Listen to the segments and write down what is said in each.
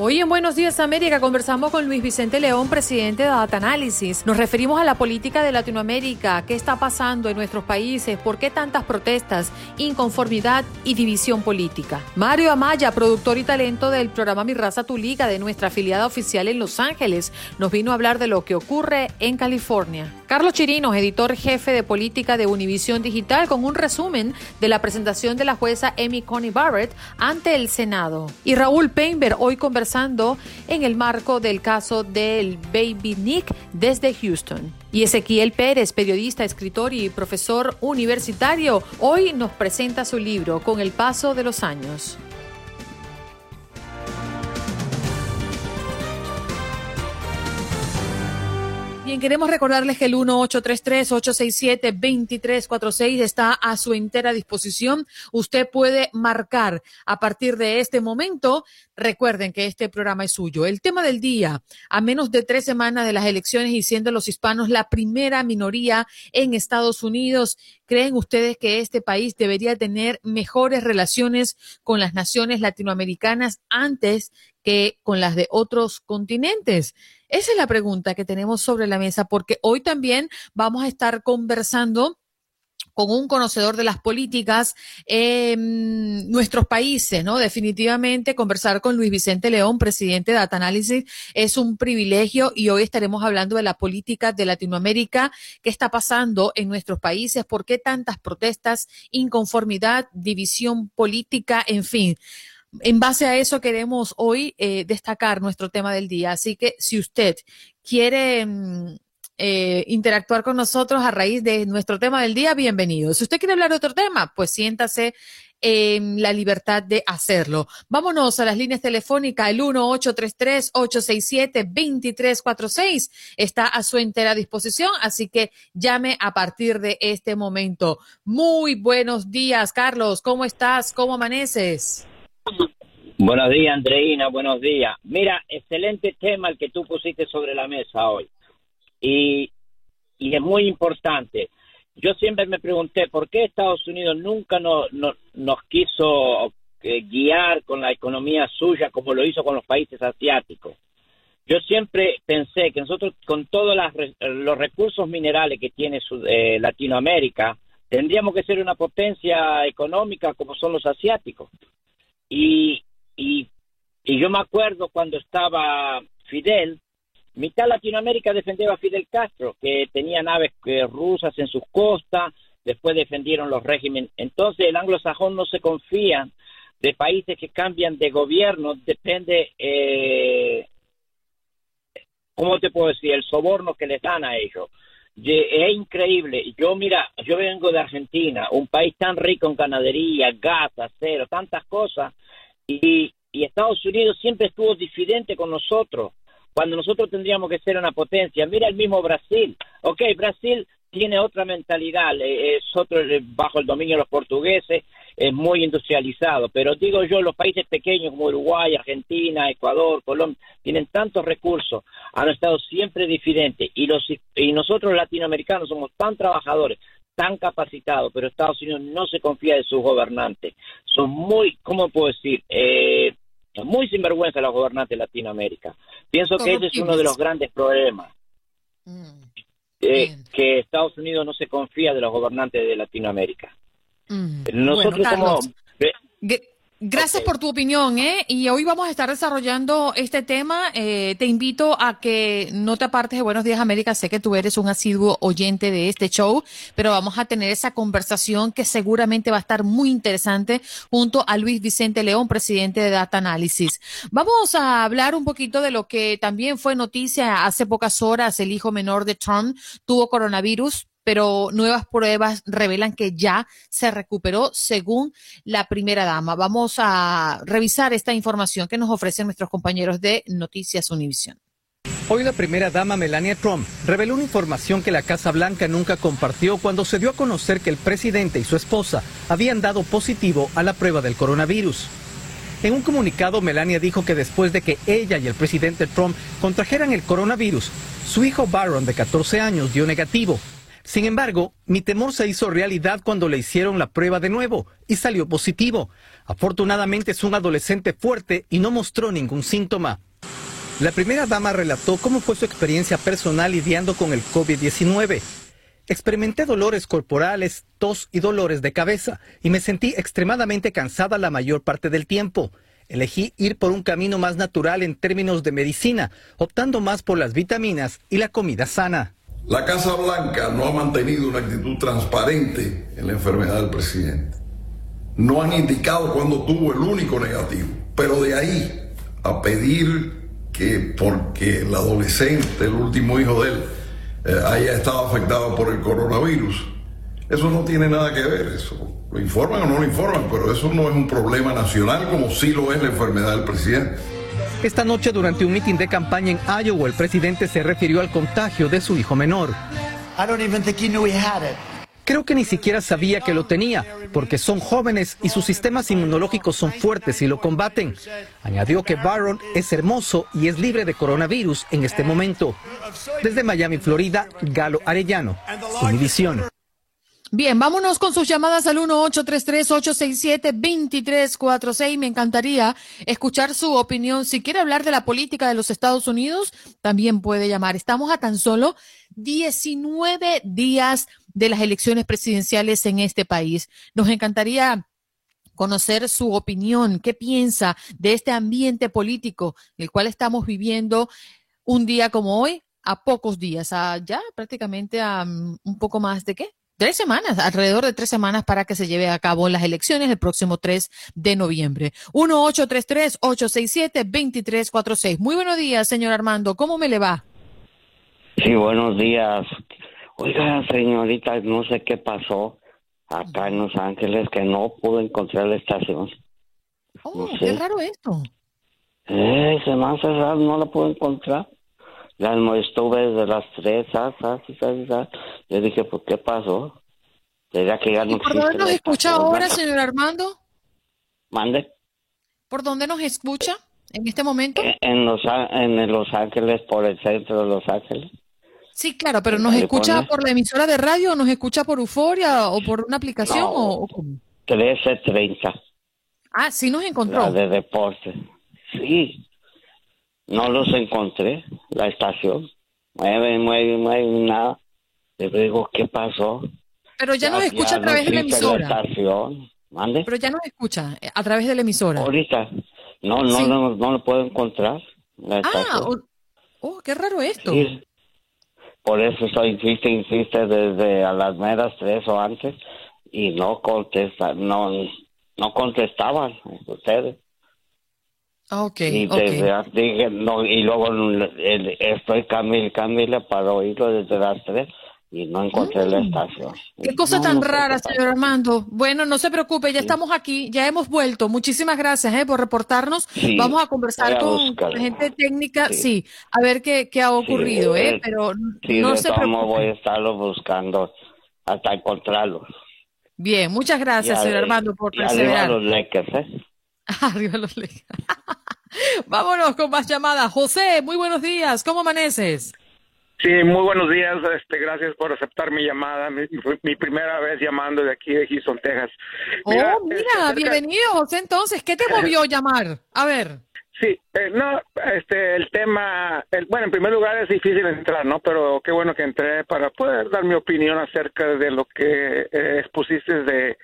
Hoy en Buenos Días América conversamos con Luis Vicente León, presidente de Data Analysis. Nos referimos a la política de Latinoamérica, qué está pasando en nuestros países, por qué tantas protestas, inconformidad y división política. Mario Amaya, productor y talento del programa Mi Raza Tu Liga de nuestra afiliada oficial en Los Ángeles, nos vino a hablar de lo que ocurre en California. Carlos Chirinos, editor jefe de política de Univisión Digital, con un resumen de la presentación de la jueza Amy Coney Barrett ante el Senado. Y Raúl Painter, hoy conversando en el marco del caso del Baby Nick desde Houston. Y Ezequiel Pérez, periodista, escritor y profesor universitario, hoy nos presenta su libro Con el paso de los años. Bien, queremos recordarles que el 1-833-867-2346 está a su entera disposición. Usted puede marcar a partir de este momento. Recuerden que este programa es suyo. El tema del día, a menos de tres semanas de las elecciones y siendo los hispanos la primera minoría en Estados Unidos, ¿creen ustedes que este país debería tener mejores relaciones con las naciones latinoamericanas antes que con las de otros continentes? Esa es la pregunta que tenemos sobre la mesa, porque hoy también vamos a estar conversando con un conocedor de las políticas en nuestros países, ¿no? Definitivamente conversar con Luis Vicente León, presidente de Data Analysis, es un privilegio y hoy estaremos hablando de la política de Latinoamérica, qué está pasando en nuestros países, por qué tantas protestas, inconformidad, división política, en fin. En base a eso queremos hoy eh, destacar nuestro tema del día. Así que si usted quiere mm, eh, interactuar con nosotros a raíz de nuestro tema del día, bienvenido. Si usted quiere hablar de otro tema, pues siéntase en la libertad de hacerlo. Vámonos a las líneas telefónicas, el 1-833-867-2346 está a su entera disposición, así que llame a partir de este momento. Muy buenos días, Carlos. ¿Cómo estás? ¿Cómo amaneces? Buenos días, Andreina, buenos días. Mira, excelente tema el que tú pusiste sobre la mesa hoy. Y, y es muy importante. Yo siempre me pregunté por qué Estados Unidos nunca no, no- nos quiso eh, guiar con la economía suya como lo hizo con los países asiáticos. Yo siempre pensé que nosotros, con todos los recursos minerales que tiene su- eh, Latinoamérica, tendríamos que ser una potencia económica como son los asiáticos. Y, y, y yo me acuerdo cuando estaba Fidel, mitad Latinoamérica defendía a Fidel Castro, que tenía naves eh, rusas en sus costas, después defendieron los regímenes. Entonces el anglosajón no se confía de países que cambian de gobierno depende, eh, ¿cómo te puedo decir? El soborno que les dan a ellos. Es increíble. Yo, mira, yo vengo de Argentina, un país tan rico en ganadería, gas, acero, tantas cosas, y, y Estados Unidos siempre estuvo diferente con nosotros, cuando nosotros tendríamos que ser una potencia. Mira el mismo Brasil. Ok, Brasil tiene otra mentalidad, es otro eh, bajo el dominio de los portugueses, es muy industrializado, pero digo yo, los países pequeños como Uruguay, Argentina, Ecuador, Colombia, tienen tantos recursos, han estado siempre diferentes y, los, y nosotros latinoamericanos somos tan trabajadores, tan capacitados, pero Estados Unidos no se confía de sus gobernantes, son muy, ¿cómo puedo decir? Eh, muy sinvergüenza los gobernantes de Latinoamérica. Pienso que ese es uno de los grandes problemas. Mm. Eh, que Estados Unidos no se confía de los gobernantes de Latinoamérica. Mm. Nosotros como... Gracias por tu opinión, ¿eh? Y hoy vamos a estar desarrollando este tema. Eh, te invito a que no te apartes de Buenos Días América. Sé que tú eres un asiduo oyente de este show, pero vamos a tener esa conversación que seguramente va a estar muy interesante junto a Luis Vicente León, presidente de Data Analysis. Vamos a hablar un poquito de lo que también fue noticia hace pocas horas. El hijo menor de Trump tuvo coronavirus pero nuevas pruebas revelan que ya se recuperó según la primera dama. Vamos a revisar esta información que nos ofrecen nuestros compañeros de Noticias Univision. Hoy la primera dama Melania Trump reveló una información que la Casa Blanca nunca compartió cuando se dio a conocer que el presidente y su esposa habían dado positivo a la prueba del coronavirus. En un comunicado, Melania dijo que después de que ella y el presidente Trump contrajeran el coronavirus, su hijo Baron, de 14 años, dio negativo sin embargo, mi temor se hizo realidad cuando le hicieron la prueba de nuevo y salió positivo. Afortunadamente es un adolescente fuerte y no mostró ningún síntoma. La primera dama relató cómo fue su experiencia personal lidiando con el COVID-19. Experimenté dolores corporales, tos y dolores de cabeza y me sentí extremadamente cansada la mayor parte del tiempo. Elegí ir por un camino más natural en términos de medicina, optando más por las vitaminas y la comida sana. La Casa Blanca no ha mantenido una actitud transparente en la enfermedad del presidente. No han indicado cuándo tuvo el único negativo, pero de ahí a pedir que porque el adolescente, el último hijo de él, eh, haya estado afectado por el coronavirus, eso no tiene nada que ver, eso lo informan o no lo informan, pero eso no es un problema nacional como sí lo es la enfermedad del presidente. Esta noche, durante un mitin de campaña en Iowa, el presidente se refirió al contagio de su hijo menor. Creo que ni siquiera sabía que lo tenía, porque son jóvenes y sus sistemas inmunológicos son fuertes y lo combaten. Añadió que Barron es hermoso y es libre de coronavirus en este momento. Desde Miami, Florida, Galo Arellano, Univisión. Bien, vámonos con sus llamadas al 1-833-867-2346. Me encantaría escuchar su opinión. Si quiere hablar de la política de los Estados Unidos, también puede llamar. Estamos a tan solo 19 días de las elecciones presidenciales en este país. Nos encantaría conocer su opinión, qué piensa de este ambiente político, el cual estamos viviendo un día como hoy, a pocos días, a ya prácticamente a mm, un poco más de qué, tres semanas, alrededor de tres semanas para que se lleve a cabo las elecciones el próximo 3 de noviembre. 1-833-867-2346. Muy buenos días, señor Armando. ¿Cómo me le va? Sí, buenos días. Oiga, señorita, no sé qué pasó acá en Los Ángeles que no pude encontrar la estación. Oh, qué raro esto. Eh, se me ha cerrado, no la puedo encontrar. Ya no estuve desde las tres, ah, ah, ah, Yo dije, ¿por qué pasó? ¿Sería que ya no ¿Por dónde nos escucha ahora, señor Armando? Mande. ¿Por dónde nos escucha en este momento? En, los, en Los Ángeles, por el centro de Los Ángeles. Sí, claro, pero ¿nos escucha por la emisora de radio o nos escucha por Euforia o por una aplicación? o, 1330. Ah, sí nos encontró. La de deporte. Sí. No los encontré, la estación. Mueve, mueve, mueve, nada. Le digo, ¿qué pasó? Pero ya, nos escucha a través de la emisora. La estación. ¿Mande? Pero ya nos escucha eh, a través de la emisora. Ahorita. No, no, no, no, lo puedo encontrar. La ah, oh, oh, qué raro esto. Por eso estoy insiste, insiste desde a las meras tres o antes y no contesta, no, no contestaban ustedes. Ok, Y, ok. desde- dije, no, y luego el- estoy Camila, Camila para oírlo desde las tres y no encontré la estación. Qué cosa No, tan no rara, señor Armando. Bueno, no se preocupe, ya estamos aquí, ya hemos vuelto. Muchísimas gracias eh, por reportarnos. Sí, Vamos a conversar a con la gente técnica, sí. a ver qué, qué ha ocurrido, Sí, ¿eh? eh, Pero Sí, no de se preocupe. voy a estarlo buscando hasta encontrarlo. Bien, muchas gracias, Y señor a- Armando, por perseverar. los Lakers, ¿eh? Arriba los Lakers. Vámonos con más llamadas. José, muy buenos días. ¿Cómo amaneces? Sí, muy buenos días. Este, gracias por aceptar mi llamada. Mi, mi primera vez llamando de aquí de Houston, Texas. Mira, oh, mira, este, bienvenido, José. Entonces, ¿qué te movió llamar? A ver. Sí, eh, no, este, el tema, el- bueno, en primer lugar es difícil entrar, ¿no? Pero qué bueno que entré para poder dar mi opinión acerca de lo que eh, expusiste de,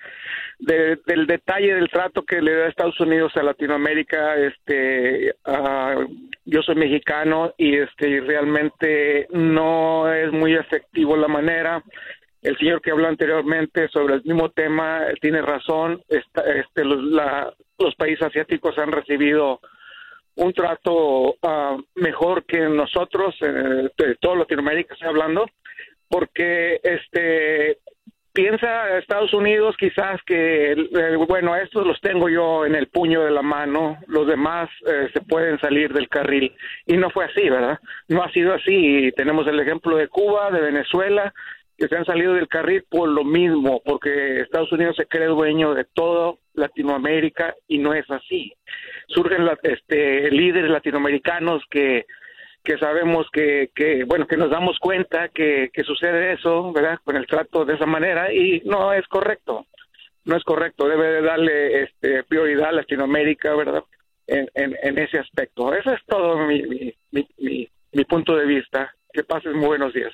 de- del detalle del trato que le da Estados Unidos a Latinoamérica. Este, ah, yo soy mexicano y este, realmente no es muy efectivo la manera. El señor que habló anteriormente sobre el mismo tema tiene razón. Este, los, la- los países asiáticos han recibido un trato ah, mejor que nosotros, eh, de toda Latinoamérica estoy hablando, porque este piensa Estados Unidos quizás que, eh, bueno, estos los tengo yo en el puño de la mano, los demás eh, se pueden salir del carril. Y no fue así, ¿verdad? No ha sido así. Tenemos el ejemplo de Cuba, de Venezuela, que se han salido del carril por lo mismo, porque Estados Unidos se cree dueño de todo Latinoamérica y no es así. Surgen este, líderes latinoamericanos que que sabemos que, que bueno que nos damos cuenta que, que sucede eso verdad con el trato de esa manera y no es correcto. No es correcto debe de darle este prioridad a Latinoamérica verdad en, en, en ese aspecto. Ese es todo mi, mi, mi, mi, mi punto de vista. Que pases muy buenos días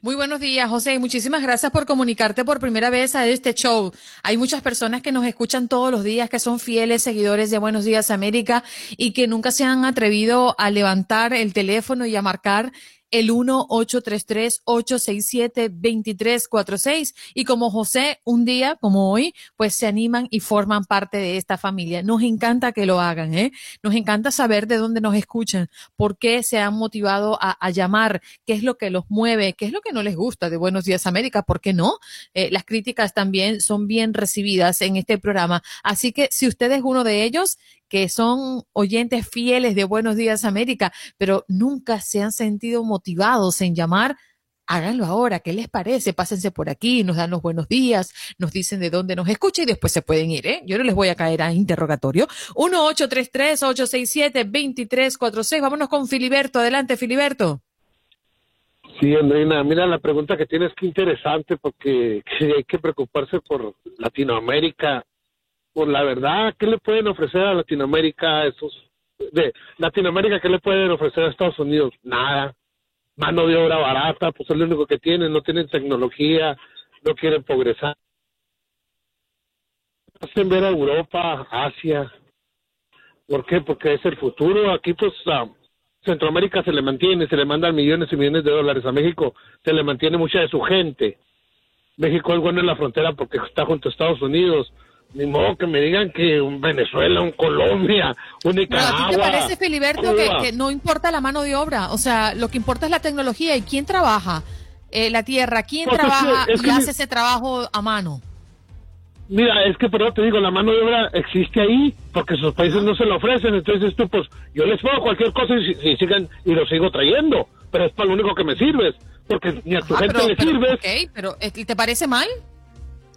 Muy buenos días, José, y muchísimas gracias por comunicarte por primera vez a este show. Hay muchas personas que nos escuchan todos los días, que son fieles seguidores de Buenos Días América y que nunca se han atrevido a levantar el teléfono y a marcar el 1-833-867-2346. Y como José, un día como hoy, pues se animan y forman parte de esta familia. Nos encanta que lo hagan, ¿eh? Nos encanta saber de dónde nos escuchan, por qué se han motivado a, llamar, qué es lo que los mueve, qué es lo que no les gusta de Buenos Días América, ¿por qué no? Eh, las críticas también son bien recibidas en este programa. Así que si usted es uno de ellos, que son oyentes fieles de Buenos Días América, pero nunca se han sentido motivados en llamar, háganlo ahora. ¿Qué les parece? Pásense por aquí, nos dan los buenos días, nos dicen de dónde nos escucha y después se pueden ir, ¿eh? Yo no les voy a caer a interrogatorio. 1-833-867-2346. Vámonos con Filiberto. Adelante, Filiberto. Sí, Andreina, mira la pregunta que tienes que interesante porque que hay que preocuparse por Latinoamérica. Por la verdad, ¿qué le pueden ofrecer a Latinoamérica esos de Latinoamérica qué le pueden ofrecer a Estados Unidos? Nada. Mano de obra barata, pues es lo único que tienen, no tienen tecnología, no quieren progresar. Hacen ver a Europa, Asia. ¿Por qué? Porque es el futuro. Aquí pues Centroamérica se le mantiene, se le mandan millones y millones de dólares. A México se le mantiene mucha de su gente. México es bueno en la frontera porque está junto a Estados Unidos. Ni modo que me digan que un Venezuela, un Colombia, un Pero Nicaragua. ¿a ti te parece, Filiberto, que, no importa la mano de obra? O sea, lo que importa es la tecnología y quién trabaja eh, la tierra, quién Pues es que- trabaja y mi- hace ese trabajo a mano. Mira, es que pero te digo, la mano de obra existe ahí porque sus países no se la ofrecen. Entonces tú, pues, yo les pongo cualquier cosa y, si- si sigan y lo sigo trayendo. Pero es para lo único que me sirves. Porque ni a tu Ah, gente pero, le pero, sirves. ok, pero eh, ¿te parece mal?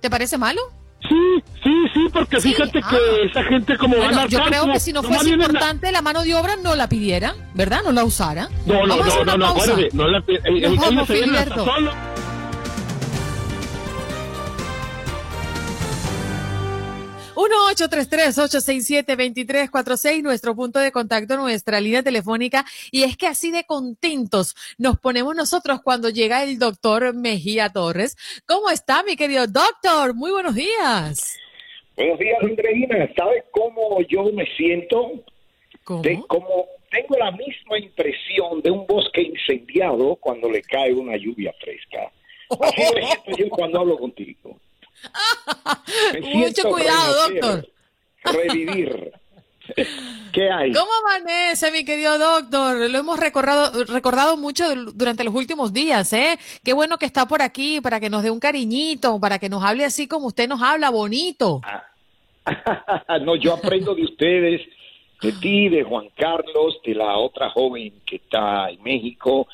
¿Te parece malo? Sí, sí, sí, porque fíjate que esa gente como Bueno, van al yo creo que si no fuese a- importante, la mano de obra no la pidiera, ¿verdad? No la usara. No, no, Vamos a no, no, no, acuérdate, no la eh, eh, ellos se solo. Uno 833 nuestro punto de contacto, nuestra línea telefónica. Y es que así de contentos nos ponemos nosotros cuando llega el doctor Mejía Torres. ¿Cómo está, mi querido doctor? Muy buenos días. Buenos días, Andreina. ¿Sabes cómo yo me siento? De- como tengo la misma impresión de un bosque incendiado cuando le cae una lluvia fresca. Así me siento yo cuando hablo contigo. Mucho cuidado, doctor. Revivir. ¿Qué hay? ¿Cómo amanece, mi querido doctor? Lo hemos recordado, recordado mucho durante los últimos días, ¿eh? Qué bueno que está por aquí para que nos dé un cariñito, para que nos hable así como usted nos habla, bonito. no, yo aprendo de ustedes, de ti, de Juan Carlos, de la otra joven que está en México.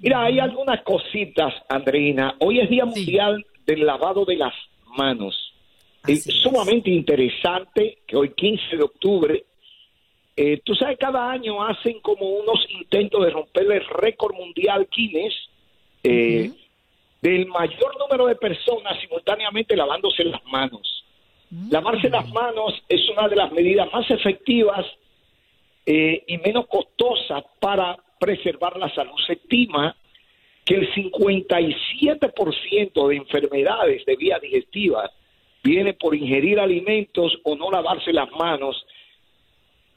Mira, hay algunas cositas, Andreina. Hoy es Día Mundial del Lavado de las Manos. Es sumamente interesante que hoy 15 de octubre, eh, tú sabes, cada año hacen como unos intentos de romper el récord mundial Guinness eh, del mayor número de personas simultáneamente lavándose las manos. Lavarse las manos es una de las medidas más efectivas eh, y menos costosas para preservar la salud. Se estima que el 57% de enfermedades de vía digestiva viene por ingerir alimentos o no lavarse las manos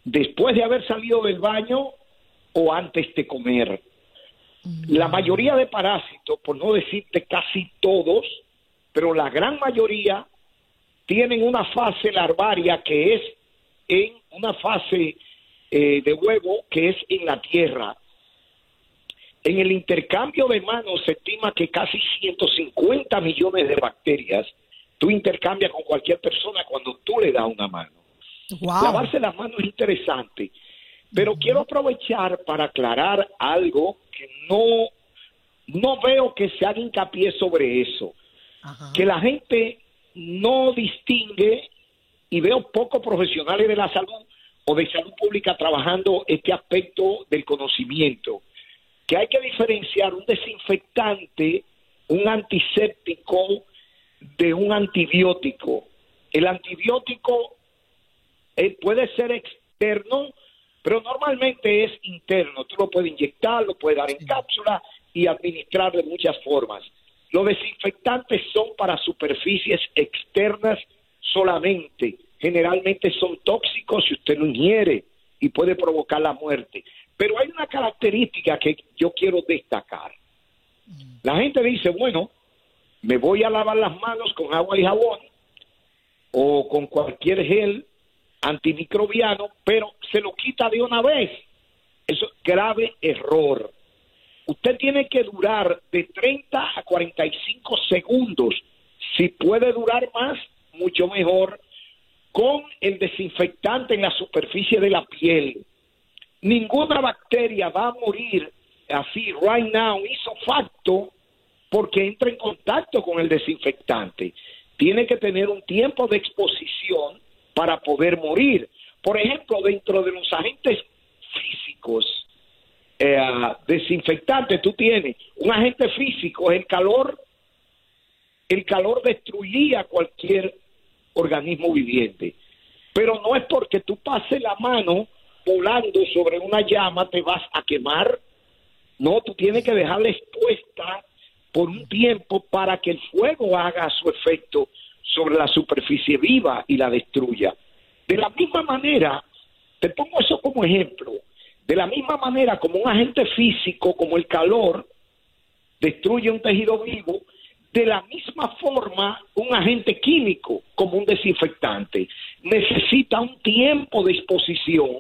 después de haber salido del baño o antes de comer. La mayoría de parásitos, por no decirte casi todos, pero la gran mayoría tienen una fase larvaria que es en una fase eh, de huevo que es en la tierra. En el intercambio de manos se estima que casi 150 millones de bacterias tú intercambias con cualquier persona cuando tú le das una mano. Lavarse las manos es interesante, pero quiero aprovechar para aclarar algo que no, no veo que se haga hincapié sobre eso. Que la gente no distingue y veo pocos profesionales de la salud o de salud pública trabajando este aspecto del conocimiento, que hay que diferenciar un desinfectante, un antiséptico de un antibiótico. El antibiótico eh, puede ser externo, pero normalmente es interno. Tú lo puedes inyectar, lo puedes dar en cápsula y administrar de muchas formas. Los desinfectantes son para superficies externas solamente. Generalmente son tóxicos si usted lo ingiere y puede provocar la muerte. Pero hay una característica que yo quiero destacar. La gente dice, bueno, me voy a lavar las manos con agua y jabón o con cualquier gel antimicrobiano, pero se lo quita de una vez. Eso es grave error. Usted tiene que durar de 30 a 45 segundos. Si puede durar más, mucho mejor, con el desinfectante en la superficie de la piel. Ninguna bacteria va a morir así, right now, hizo facto, porque entra en contacto con el desinfectante. Tiene que tener un tiempo de exposición para poder morir. Por ejemplo, dentro de los agentes físicos, eh, desinfectante, tú tienes un agente físico, el calor, el calor destruiría cualquier organismo viviente. Pero no es porque tú pases la mano volando sobre una llama te vas a quemar. No, tú tienes que dejarla expuesta por un tiempo para que el fuego haga su efecto sobre la superficie viva y la destruya. De la misma manera, te pongo eso como ejemplo, de la misma manera como un agente físico, como el calor, destruye un tejido vivo, de la misma forma un agente químico, como un desinfectante, necesita un tiempo de exposición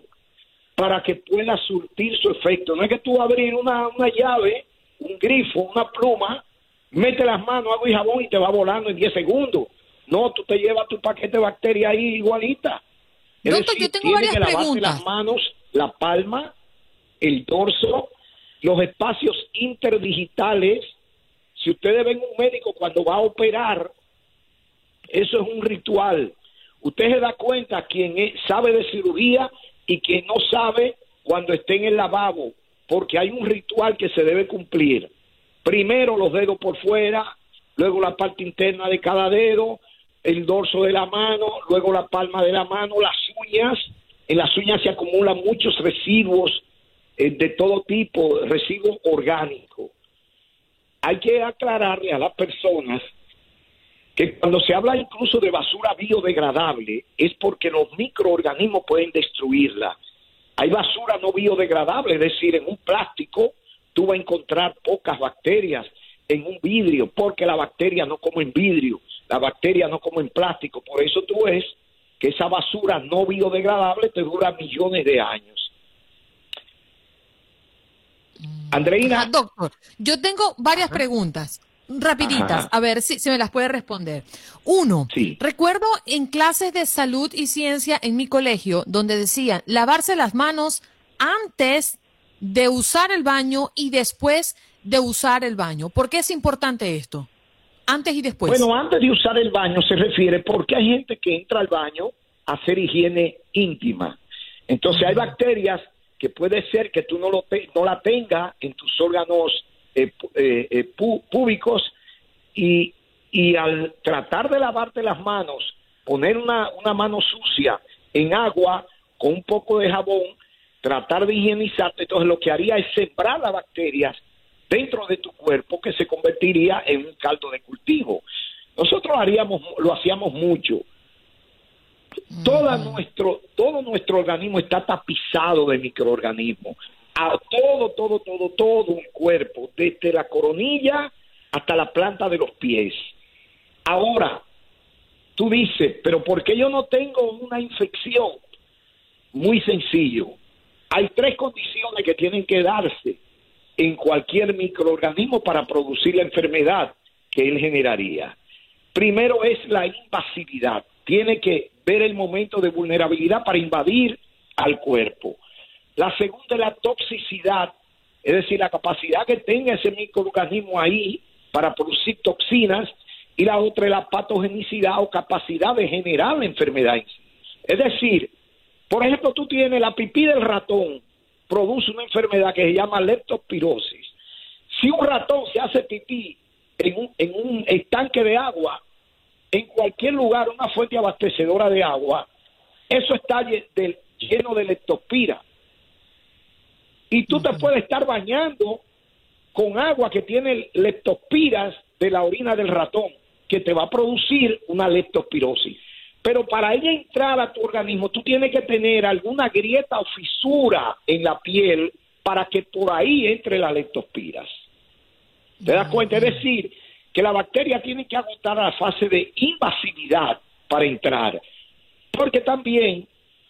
para que pueda surtir su efecto. No es que tú abrir una, una llave, un grifo, una pluma, mete las manos, agua y jabón y te va volando en 10 segundos. No, tú te llevas tu paquete de bacterias ahí igualita. Es Doctor, yo tengo varias que preguntas. las manos, la palma, el dorso, los espacios interdigitales. Si ustedes ven un médico cuando va a operar, eso es un ritual. Usted se da cuenta quien es- sabe de cirugía y quien no sabe cuando esté en el lavabo, porque hay un ritual que se debe cumplir. Primero los dedos por fuera, luego la parte interna de cada dedo, el dorso de la mano, luego la palma de la mano, las uñas. En las uñas se acumulan muchos residuos eh, de todo tipo, residuos orgánicos. Hay que aclararle a las personas que cuando se habla incluso de basura biodegradable es porque los microorganismos pueden destruirla. Hay basura no biodegradable, es decir, en un plástico tú vas a encontrar pocas bacterias, en un vidrio, porque la bacteria no come en vidrio, la bacteria no comen plástico. Por eso tú ves que esa basura no biodegradable te dura millones de años. Andreina. Ah, doctor, yo tengo varias preguntas. Rapiditas, Ajá. a ver si, si me las puede responder. Uno, recuerdo en clases de salud y ciencia en mi colegio donde decían lavarse las manos antes de usar el baño y después de usar el baño. ¿Por qué es importante esto? Antes y después. Bueno, antes de usar el baño se refiere porque hay gente que entra al baño a hacer higiene íntima. Entonces hay bacterias que puede ser que tú no, lo te- no la tengas en tus órganos eh, eh, eh, pu- públicos y, y al tratar de lavarte las manos, poner una, una mano sucia en agua con un poco de jabón, tratar de higienizarte, entonces lo que haría es sembrar las bacterias dentro de tu cuerpo que se convertiría en un caldo de cultivo. Nosotros haríamos, lo hacíamos mucho. Toda nuestro, todo nuestro organismo está tapizado de microorganismos. A todo, todo, todo, todo un cuerpo, desde la coronilla hasta la planta de los pies. Ahora, tú dices, pero ¿por qué yo no tengo una infección? Muy sencillo. Hay tres condiciones que tienen que darse en cualquier microorganismo para producir la enfermedad que él generaría. Primero es la invasividad. Tiene que ver el momento de vulnerabilidad para invadir al cuerpo. La segunda es la toxicidad, es decir, la capacidad que tenga ese microorganismo ahí para producir toxinas. Y la otra es la patogenicidad o capacidad de generar la enfermedad. Es decir, por ejemplo, tú tienes la pipí del ratón, produce una enfermedad que se llama leptospirosis. Si un ratón se hace pipí en un, en un estanque de agua, en cualquier lugar, una fuente abastecedora de agua, eso está lleno de leptospira. Y tú te puedes estar bañando con agua que tiene leptospiras de la orina del ratón, que te va a producir una leptospirosis. Pero para ella entrar a tu organismo, tú tienes que tener alguna grieta o fisura en la piel para que por ahí entre las leptospiras. ¿Te das cuenta? Es decir, que la bacteria tiene que agotar la fase de invasividad para entrar. Porque también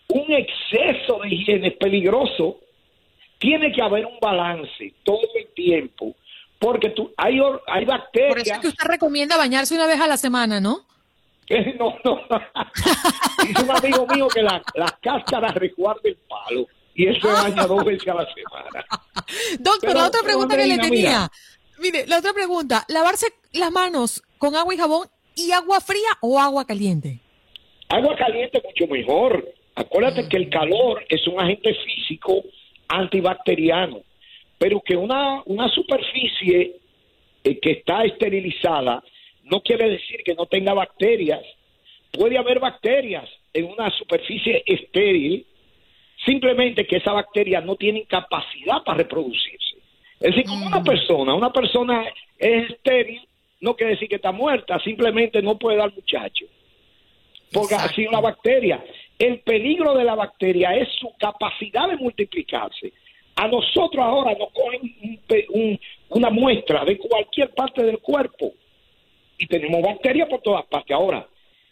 un exceso de higiene es peligroso. Tiene que haber un balance todo el tiempo. Porque tú, hay, hay Por eso bacterias. es que usted recomienda bañarse una vez a la semana, ¿no? Eh, No, no. Dice un amigo mío que la- las cáscaras resguarda el palo. Y se baña dos veces a la semana. Doctor, Pero, la otra pregunta que le tenía. mira. Mire, la otra pregunta, lavarse las manos con agua y jabón y agua fría o agua caliente. Agua caliente mucho mejor. Acuérdate que el calor es un agente físico antibacteriano, pero que una, una superficie eh, que está esterilizada no quiere decir que no tenga bacterias. Puede haber bacterias en una superficie estéril, simplemente que esa bacteria no tienen capacidad para reproducirse. Es decir, como una persona, una persona es estéril, no quiere decir que está muerta, simplemente no puede dar muchacho. Porque así una bacteria. El peligro de la bacteria es su capacidad de multiplicarse. A nosotros ahora nos cogen un un- una muestra de cualquier parte del cuerpo y tenemos bacterias por todas partes. Ahora,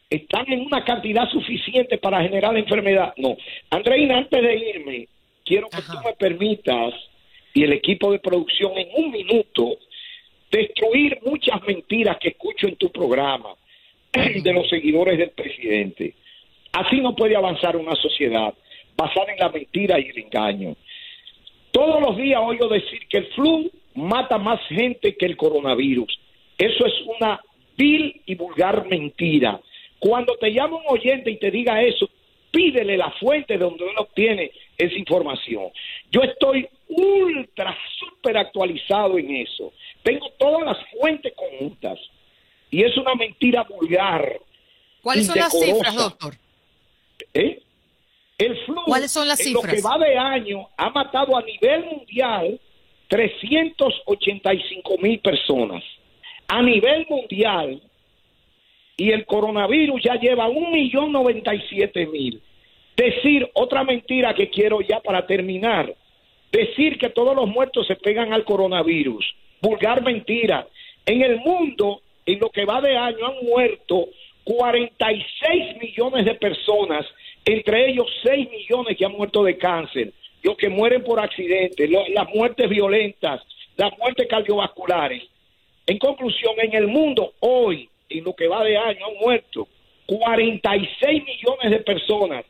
¿están en una cantidad suficiente para generar la enfermedad? No. Andreina, antes de irme, quiero que tú me permitas y el equipo de producción en un minuto destruir muchas mentiras que escucho en tu programa de los seguidores del presidente. Así no puede avanzar una sociedad basada en la mentira y el engaño. Todos los días oigo decir que el flu mata más gente que el coronavirus. Eso es una vil y vulgar mentira. Cuando te llama un oyente y te diga eso, pídele la fuente de donde él obtiene esa información. Yo estoy ultra, súper actualizado en eso. Tengo todas las fuentes conjuntas. Y es una mentira vulgar. ¿Cuáles son las cifras, doctor? ¿Eh? El flu, ¿Cuáles son las en lo que cifras? va de año, ha matado a nivel mundial 385 mil personas. A nivel mundial, y el coronavirus ya lleva un millón noventa y siete mil. Decir otra mentira que quiero ya para terminar. Decir que todos los muertos se pegan al coronavirus. Vulgar mentira. En el mundo en lo que va de año han muerto 46 millones de personas, entre ellos 6 millones que han muerto de cáncer, los que mueren por accidentes, lo- las muertes violentas, las muertes cardiovasculares. En conclusión, en el mundo hoy, en lo que va de año, han muerto 46 millones de personas.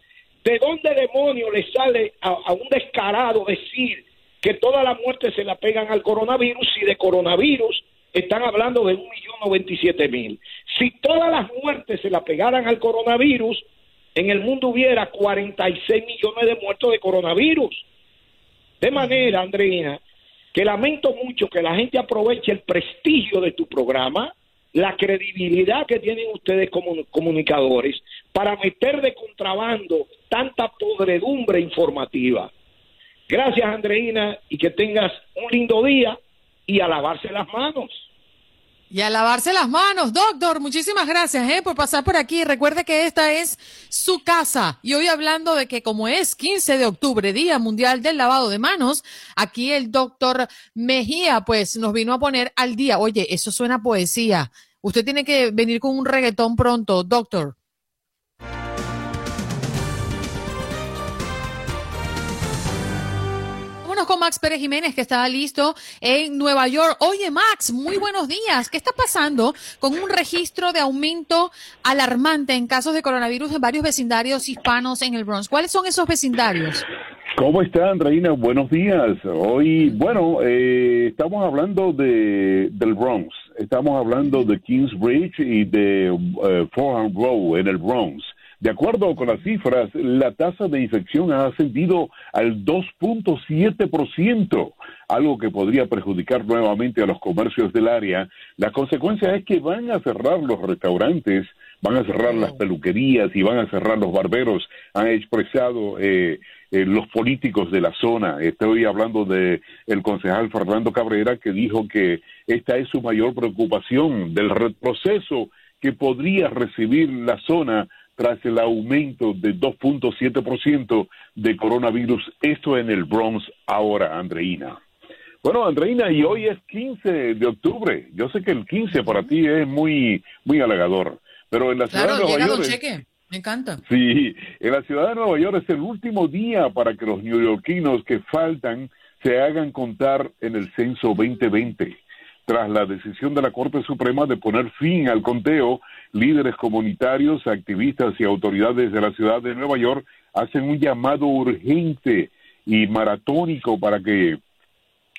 ¿De dónde demonios le sale a, a un descarado decir que todas las muertes se la pegan al coronavirus si de coronavirus están hablando de un millón noventa y siete mil? Si todas las muertes se la pegaran al coronavirus, en el mundo hubiera 46 millones de muertos de coronavirus. De manera, Andreina, que lamento mucho que la gente aproveche el prestigio de tu programa, la credibilidad que tienen ustedes como comunicadores, para meter de contrabando tanta podredumbre informativa. Gracias, Andreina, y que tengas un lindo día y a lavarse las manos. Y a lavarse las manos, doctor. Muchísimas gracias eh, por pasar por aquí. Recuerde que esta es su casa. Y hoy hablando de que como es 15 de octubre, Día Mundial del Lavado de Manos, aquí el doctor Mejía pues nos vino a poner al día. Oye, eso suena poesía. Usted tiene que venir con un reggaetón pronto, doctor. Con Max Pérez Jiménez, que está listo en Nueva York. Oye, Max, muy buenos días. ¿Qué está pasando con un registro de aumento alarmante en casos de coronavirus en varios vecindarios hispanos en el Bronx? ¿Cuáles son esos vecindarios? ¿Cómo está, Andreina? Buenos días. Hoy, bueno, eh, estamos hablando de, del Bronx. Estamos hablando de Kingsbridge y de eh, Fordham Row en el Bronx. De acuerdo con las cifras, la tasa de infección ha ascendido al 2.7%, algo que podría perjudicar nuevamente a los comercios del área. La consecuencia es que van a cerrar los restaurantes, van a cerrar las peluquerías y van a cerrar los barberos, han expresado eh, eh, los políticos de la zona. Estoy hablando de el concejal Fernando Cabrera que dijo que esta es su mayor preocupación del retroceso que podría recibir la zona tras el aumento de 2.7% de coronavirus, esto en el Bronx ahora, Andreina. Bueno, Andreina, y hoy es 15 de octubre. Yo sé que el 15 para ti es muy, muy halagador, pero en la ciudad Claro, de Nueva York... Cheque. Me encanta. Sí, en la ciudad de Nueva York es el último día para que los neoyorquinos que faltan se hagan contar en el censo 2020. Tras la decisión de la Corte Suprema de poner fin al conteo, líderes comunitarios, activistas y autoridades de la ciudad de Nueva York hacen un llamado urgente y maratónico para que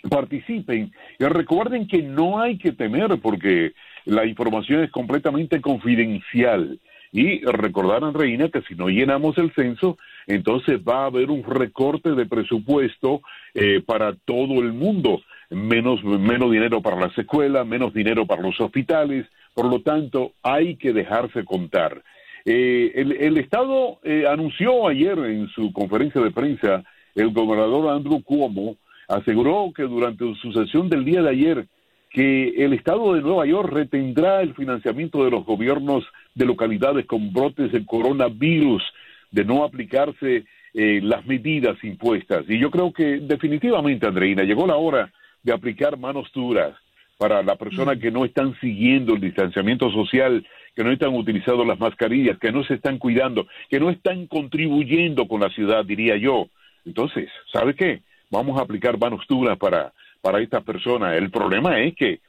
participen. Y recuerden que no hay que temer porque la información es completamente confidencial. Y recordar, Reina, que si no llenamos el censo, entonces va a haber un recorte de presupuesto eh, para todo el mundo. Menos, menos dinero para las escuelas, menos dinero para los hospitales. Por lo tanto, hay que dejarse contar. Eh, el, Estado eh, anunció ayer en su conferencia de prensa, el gobernador Andrew Cuomo aseguró que durante su sesión del día de ayer que el Estado de Nueva York retendrá el financiamiento de los gobiernos de localidades con brotes de coronavirus, de no aplicarse eh, las medidas impuestas. Y yo creo que definitivamente, Andreina, llegó la hora de aplicar manos duras para las personas que no están siguiendo el distanciamiento social, que no están utilizando las mascarillas, que no se están cuidando, que no están contribuyendo con la ciudad, diría yo. Entonces, ¿sabe qué? Vamos a aplicar manos duras para, para estas personas. El problema es que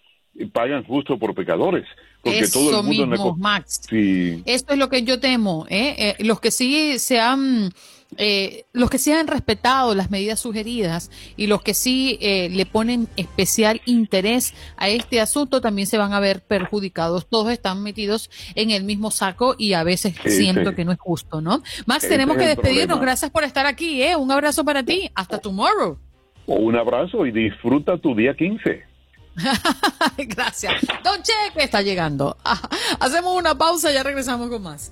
pagan justo por pecadores, porque Eso todo el mundo... mismo, Max. Sí. Esto es lo que yo temo. ¿eh? Eh, los que sí se han, eh, los que sí han respetado las medidas sugeridas y los que sí eh, le ponen especial interés a este asunto también se van a ver perjudicados. Todos están metidos en el mismo saco y a veces siento que no es justo, ¿no? Max, ese tenemos que despedirnos. Gracias por estar aquí. ¿eh? Un abrazo para ti. Hasta tomorrow. Un abrazo y disfruta tu día 15. Gracias. Don Cheque está llegando. Hacemos una pausa y ya regresamos con más.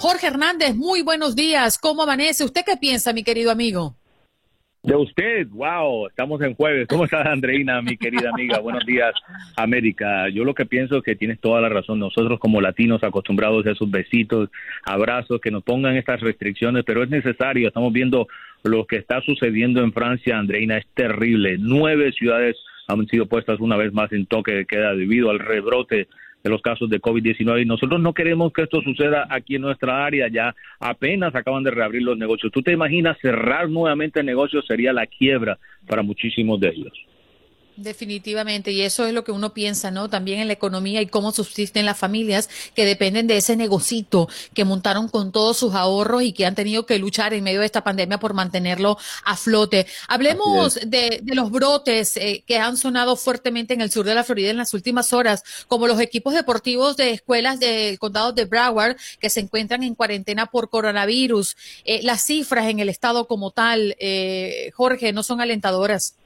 Jorge Hernández, muy buenos días. ¿Cómo amanece? ¿Usted qué piensa, mi querido amigo? De usted, wow, estamos en jueves. ¿Cómo estás, Andreina, mi querida amiga? Buenos días, América. Yo lo que pienso es que tienes toda la razón. Nosotros como latinos acostumbrados a esos besitos, abrazos, que nos pongan estas restricciones, pero es necesario. Estamos viendo lo que está sucediendo en Francia, Andreina, es terrible. Nueve ciudades han sido puestas una vez más en toque de queda debido al rebrote de los casos de COVID-19 y nosotros no queremos que esto suceda aquí en nuestra área, ya apenas acaban de reabrir los negocios. ¿Tú te imaginas cerrar nuevamente el negocio sería la quiebra para muchísimos de ellos? Definitivamente, y eso es lo que uno piensa, ¿no? También en la economía y cómo subsisten las familias que dependen de ese negocito que montaron con todos sus ahorros y que han tenido que luchar en medio de esta pandemia por mantenerlo a flote. Hablemos de, de, los brotes eh, que han sonado fuertemente en el sur de la Florida en las últimas horas, como los equipos deportivos de escuelas del condado de Broward que se encuentran en cuarentena por coronavirus. Eh, las cifras en el estado como tal, eh, Jorge, no son alentadoras.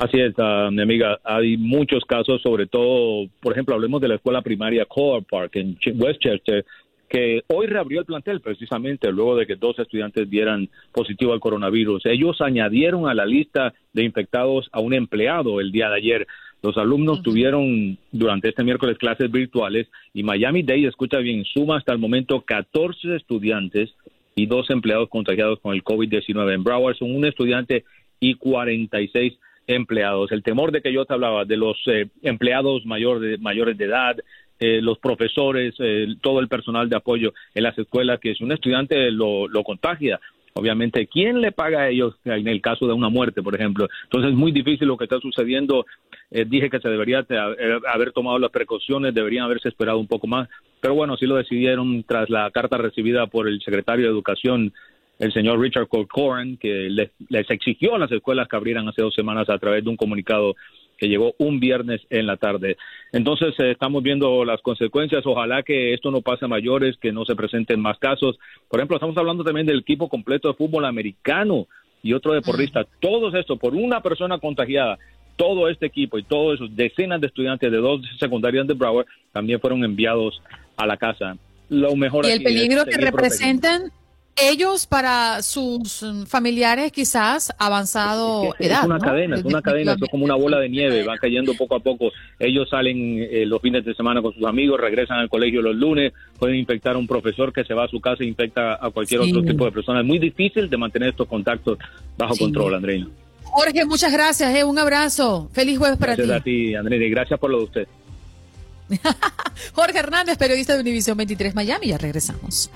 Así es, uh, mi amiga. Hay muchos casos, sobre todo, por ejemplo, hablemos de la escuela primaria Core Park en Westchester, que hoy reabrió el plantel precisamente luego de que dos estudiantes dieran positivo al coronavirus. Ellos añadieron a la lista de infectados a un empleado el día de ayer. Los alumnos tuvieron durante este miércoles clases virtuales y Miami Dade, escucha bien, suma hasta el momento 14 estudiantes y dos empleados contagiados con el COVID-19. En Broward son un estudiante y 46 empleados. El temor de que yo te hablaba, de los eh, empleados mayor de, mayores de edad, eh, los profesores, eh, todo el personal de apoyo en las escuelas, que si un estudiante lo, lo contagia, obviamente, ¿quién le paga a ellos en el caso de una muerte, por ejemplo? Entonces es muy difícil lo que está sucediendo. dije que se debería haber tomado las precauciones, deberían haberse esperado un poco más, pero bueno, sí lo decidieron tras la carta recibida por el secretario de Educación el señor Richard Corcoran, que les, exigió a las escuelas que abrieran hace dos semanas a través de un comunicado que llegó un viernes en la tarde. Entonces eh, estamos viendo las consecuencias. Ojalá que esto no pase a mayores, que no se presenten más casos. Por ejemplo, estamos hablando también del equipo completo de fútbol americano y otro deportista. Todos esto por una persona contagiada. Todo este equipo y todos esos decenas de estudiantes de dos secundarias de Broward también fueron enviados a la casa. Lo mejor y el peligro que representan ellos para sus familiares quizás avanzado es, edad. Es una cadena, es una cadena, es como una bola de nieve, van cayendo poco a poco. Ellos salen eh, los fines de semana con sus amigos, regresan al colegio los lunes, pueden infectar a un profesor que se va a su casa e infecta a cualquier otro tipo de persona. Es muy difícil de mantener estos contactos bajo control, Andreina. Jorge, muchas gracias, eh, un abrazo. Feliz jueves para ti. Gracias a ti, Andreina, y gracias por lo de usted. Jorge Hernández, periodista de Univisión 23 Miami, ya regresamos.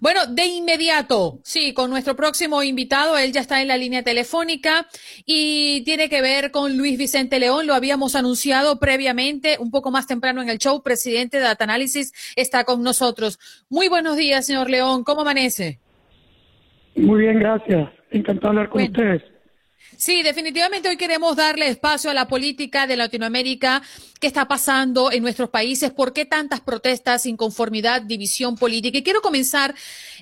Bueno, de inmediato, sí, con nuestro próximo invitado, él ya está en la línea telefónica y tiene que ver con Luis Vicente León, lo habíamos anunciado previamente, un poco más temprano en el show, presidente de Data Analysis está con nosotros. Muy buenos días, señor León, ¿cómo amanece? Muy bien, gracias. Encantado de hablar con ustedes. Sí, definitivamente hoy queremos darle espacio a la política de Latinoamérica. ¿Qué está pasando en nuestros países? ¿Por qué tantas protestas, inconformidad, división política? Y quiero comenzar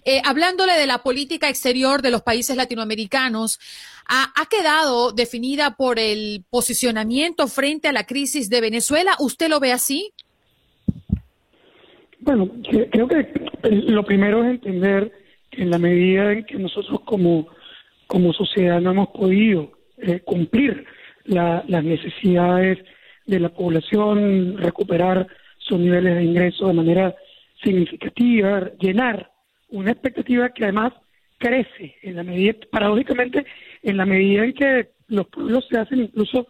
eh, hablándole de la política exterior de los países latinoamericanos. Ha, ha, quedado definida por el posicionamiento frente a la crisis de Venezuela. ¿Usted lo ve así? Bueno, creo que lo primero es entender que en la medida en que nosotros como como sociedad no hemos podido eh, cumplir las necesidades de la población, recuperar sus niveles de ingresos de manera significativa, llenar una expectativa que además crece en la medida, paradójicamente, en la medida en que los pueblos se hacen incluso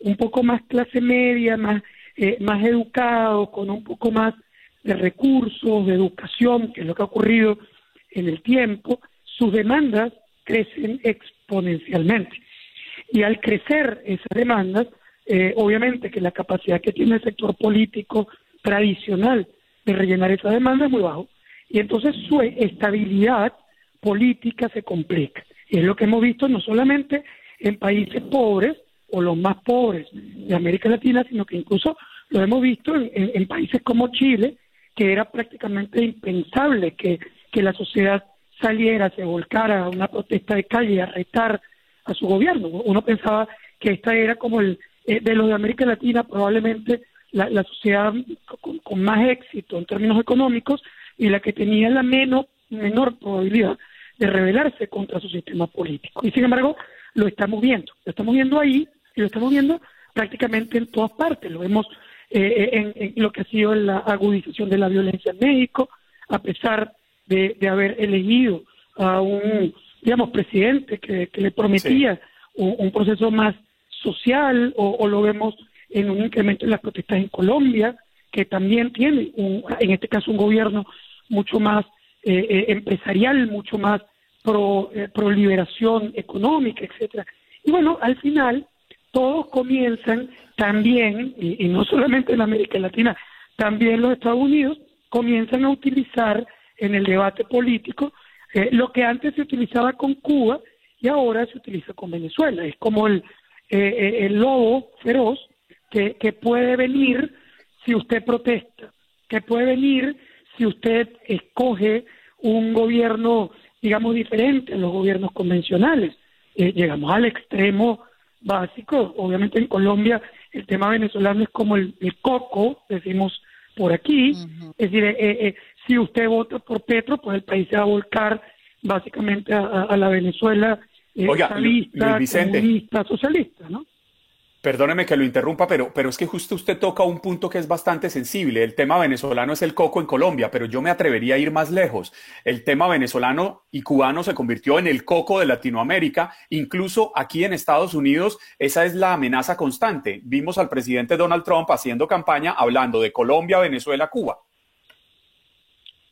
un poco más clase media, más, eh, más educados, con un poco más de recursos, de educación, que es lo que ha ocurrido en el tiempo, sus demandas crecen exponencialmente. Y al crecer esas demandas, eh, obviamente que la capacidad que tiene el sector político tradicional de rellenar esa demanda es muy bajo. Y entonces su estabilidad política se complica. Y es lo que hemos visto no solamente en países pobres, o los más pobres de América Latina, sino que incluso lo hemos visto en, en países como Chile, que era prácticamente impensable que, que la sociedad saliera, se volcara a una protesta de calle a retar a su gobierno. Uno pensaba que esta era como el eh, de los de América Latina probablemente la, sociedad con, más éxito en términos económicos y la que tenía la menos menor probabilidad de rebelarse contra su sistema político. Y sin embargo, lo estamos viendo, lo estamos viendo ahí y lo estamos viendo prácticamente en todas partes. Lo vemos eh, en, en, lo que ha sido la agudización de la violencia en México, a pesar de, de haber elegido a un, digamos, presidente que, le prometía un, proceso más social, o, lo vemos en un incremento en las protestas en Colombia, que también tiene, un, en este caso, un gobierno mucho más eh, eh, empresarial, mucho más pro, eh, pro liberación económica, etcétera. Y bueno, al final todos comienzan también, y, y, no solamente en América Latina, también los Estados Unidos comienzan a utilizar en el debate político eh, lo que antes se utilizaba con Cuba y ahora se utiliza con Venezuela. Es como el, eh, eh, el lobo feroz que, que puede venir si usted protesta, que puede venir si usted escoge un gobierno, digamos, diferente a los gobiernos convencionales. llegamos al extremo básico, obviamente en Colombia el tema venezolano es como el, coco, decimos por aquí, es decir, eh, si usted vota por Petro, pues el país se va a volcar básicamente a, la Venezuela eh, comunista, socialista, ¿no? Perdóneme que lo interrumpa, pero, pero es que justo usted toca un punto que es bastante sensible. El tema venezolano es el coco en Colombia, pero yo me atrevería a ir más lejos. El tema venezolano y cubano se convirtió en el coco de Latinoamérica. Incluso aquí en Estados Unidos, esa es la amenaza constante. Vimos al presidente Donald Trump haciendo campaña hablando de Colombia, Venezuela, Cuba.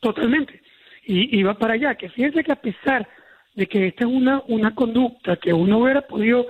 Totalmente. Y, va para allá, que fíjense que a pesar de que esta es una, una conducta que uno hubiera podido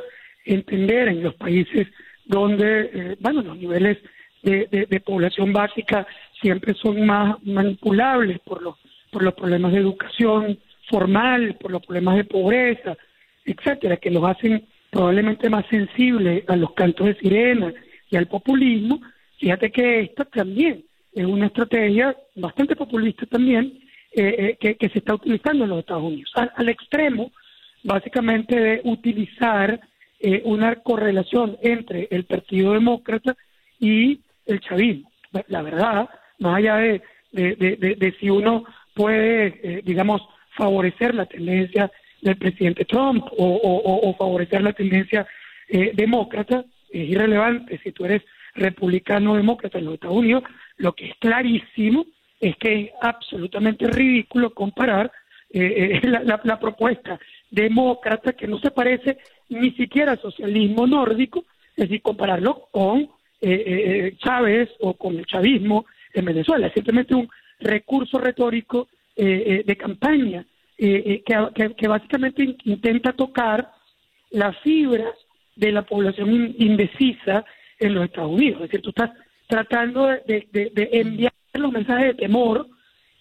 entender en los países donde, eh, bueno, los niveles de, de, población básica siempre son más manipulables por los, por los problemas de educación formal, por los problemas de pobreza, etcétera, que los hacen probablemente más sensibles a los cantos de sirena y al populismo, fíjate que esto también es una estrategia bastante populista también eh, eh, que, se está utilizando en los Estados Unidos, al, extremo básicamente de utilizar eh, una correlación entre el Partido Demócrata y el chavismo. La verdad, más allá de, de, si uno puede, digamos, favorecer la tendencia del presidente Trump o, o favorecer la tendencia demócrata, es irrelevante si tú eres republicano o demócrata en los Estados Unidos, lo que es clarísimo es que es absolutamente ridículo comparar eh, eh, la, propuesta demócrata que no se parece ni siquiera al socialismo nórdico, es decir, compararlo con eh, Chávez o con el chavismo en Venezuela. Es simplemente un recurso retórico de campaña que, que, básicamente intenta tocar las fibras de la población indecisa en los Estados Unidos. Es decir, tú estás tratando de, enviar los mensajes de temor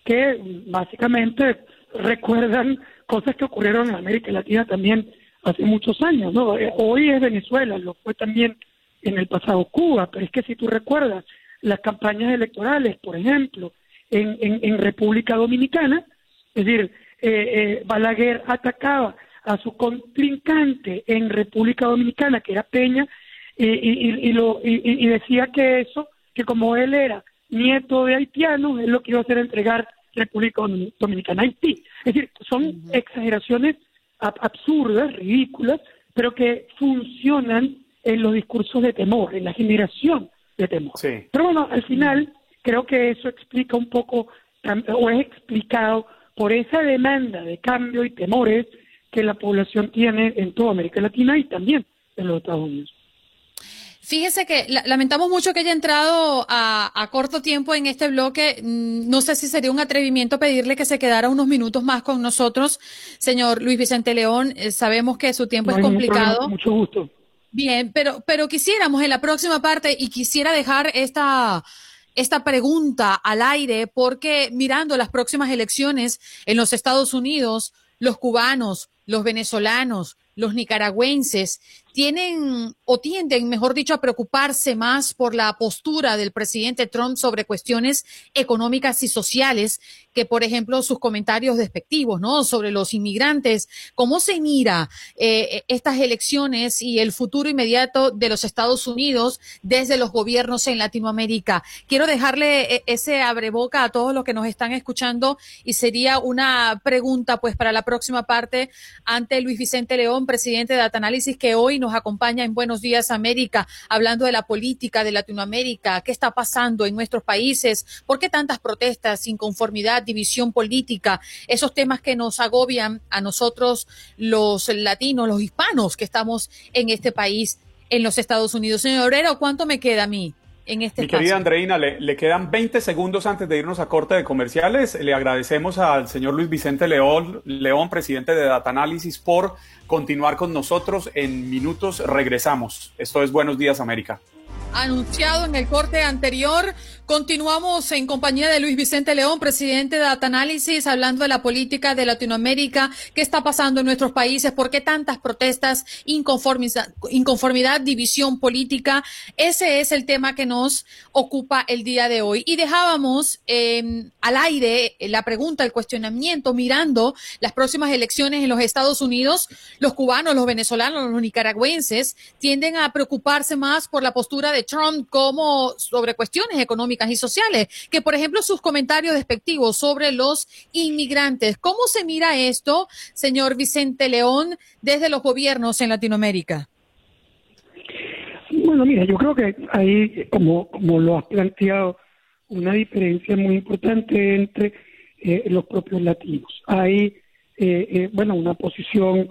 que básicamente recuerdan cosas que ocurrieron en América Latina también hace muchos años, ¿no? Eh, hoy es Venezuela, lo fue también en el pasado Cuba, pero es que si tú recuerdas las campañas electorales, por ejemplo, en, en, República Dominicana, es decir, eh, eh, Balaguer atacaba a su contrincante en República Dominicana, que era Peña, y, y, y, lo, y decía que eso que como él era nieto de haitianos, él lo que iba a hacer entregar República Dominicana a Haití. Es decir, son exageraciones absurdas, ridículas, pero que funcionan en los discursos de temor, en la generación de temor. Pero bueno, al final creo que eso explica un poco, o es explicado por esa demanda de cambio y temores que la población tiene en toda América Latina y también en los Estados Unidos. Fíjese que lamentamos mucho que haya entrado a, corto tiempo en este bloque. Mm, no sé si sería un atrevimiento pedirle que se quedara unos minutos más con nosotros, señor Luis Vicente León. Eh, sabemos que su tiempo es complicado. mucho gusto. Bien, pero, pero quisiéramos en la próxima parte y quisiera dejar esta, esta pregunta al aire porque mirando las próximas elecciones en los Estados Unidos, los cubanos, los venezolanos, los nicaragüenses tienen o tienden, mejor dicho, a preocuparse más por la postura del presidente Trump sobre cuestiones económicas y sociales que, por ejemplo, sus comentarios despectivos, ¿no? Sobre los inmigrantes. ¿Cómo se mira eh, estas elecciones y el futuro inmediato de los Estados Unidos desde los gobiernos en Latinoamérica? Quiero dejarle eh, ese abreboca a todos los que nos están escuchando y sería una pregunta, pues, para la próxima parte ante Luis Vicente León, presidente de Análisis, que hoy nos acompaña en Buenos Días América, hablando de la política de Latinoamérica, qué está pasando en nuestros países, por qué tantas protestas, inconformidad, división política, esos temas que nos agobian a nosotros los latinos, los hispanos que estamos en este país, en los Estados Unidos. Señor Obrero, ¿cuánto me queda a mí? En este Mi querida Andreina, le, le, quedan 20 segundos antes de irnos a corte de comerciales. Le agradecemos al señor Luis Vicente León, León presidente de Data Análisis, por continuar con nosotros. En minutos regresamos. Esto es Buenos Días América anunciado en el corte anterior. Continuamos en compañía de Luis Vicente León, presidente de Data Análisis, hablando de la política de Latinoamérica, qué está pasando en nuestros países, por qué tantas protestas, inconformidad, división política. Ese es el tema que nos ocupa el día de hoy. Y dejábamos eh, al aire la pregunta, el cuestionamiento, mirando las próximas elecciones en los Estados Unidos. Los cubanos, los venezolanos, los nicaragüenses tienden a preocuparse más por la postura de Trump como sobre cuestiones económicas y sociales, que por ejemplo sus comentarios despectivos sobre los inmigrantes. ¿Cómo se mira esto, señor Vicente León, desde los gobiernos en Latinoamérica? Bueno, mira, yo creo que hay, como, como lo has planteado, una diferencia muy importante entre eh, los propios latinos. Hay, eh, eh, bueno, una posición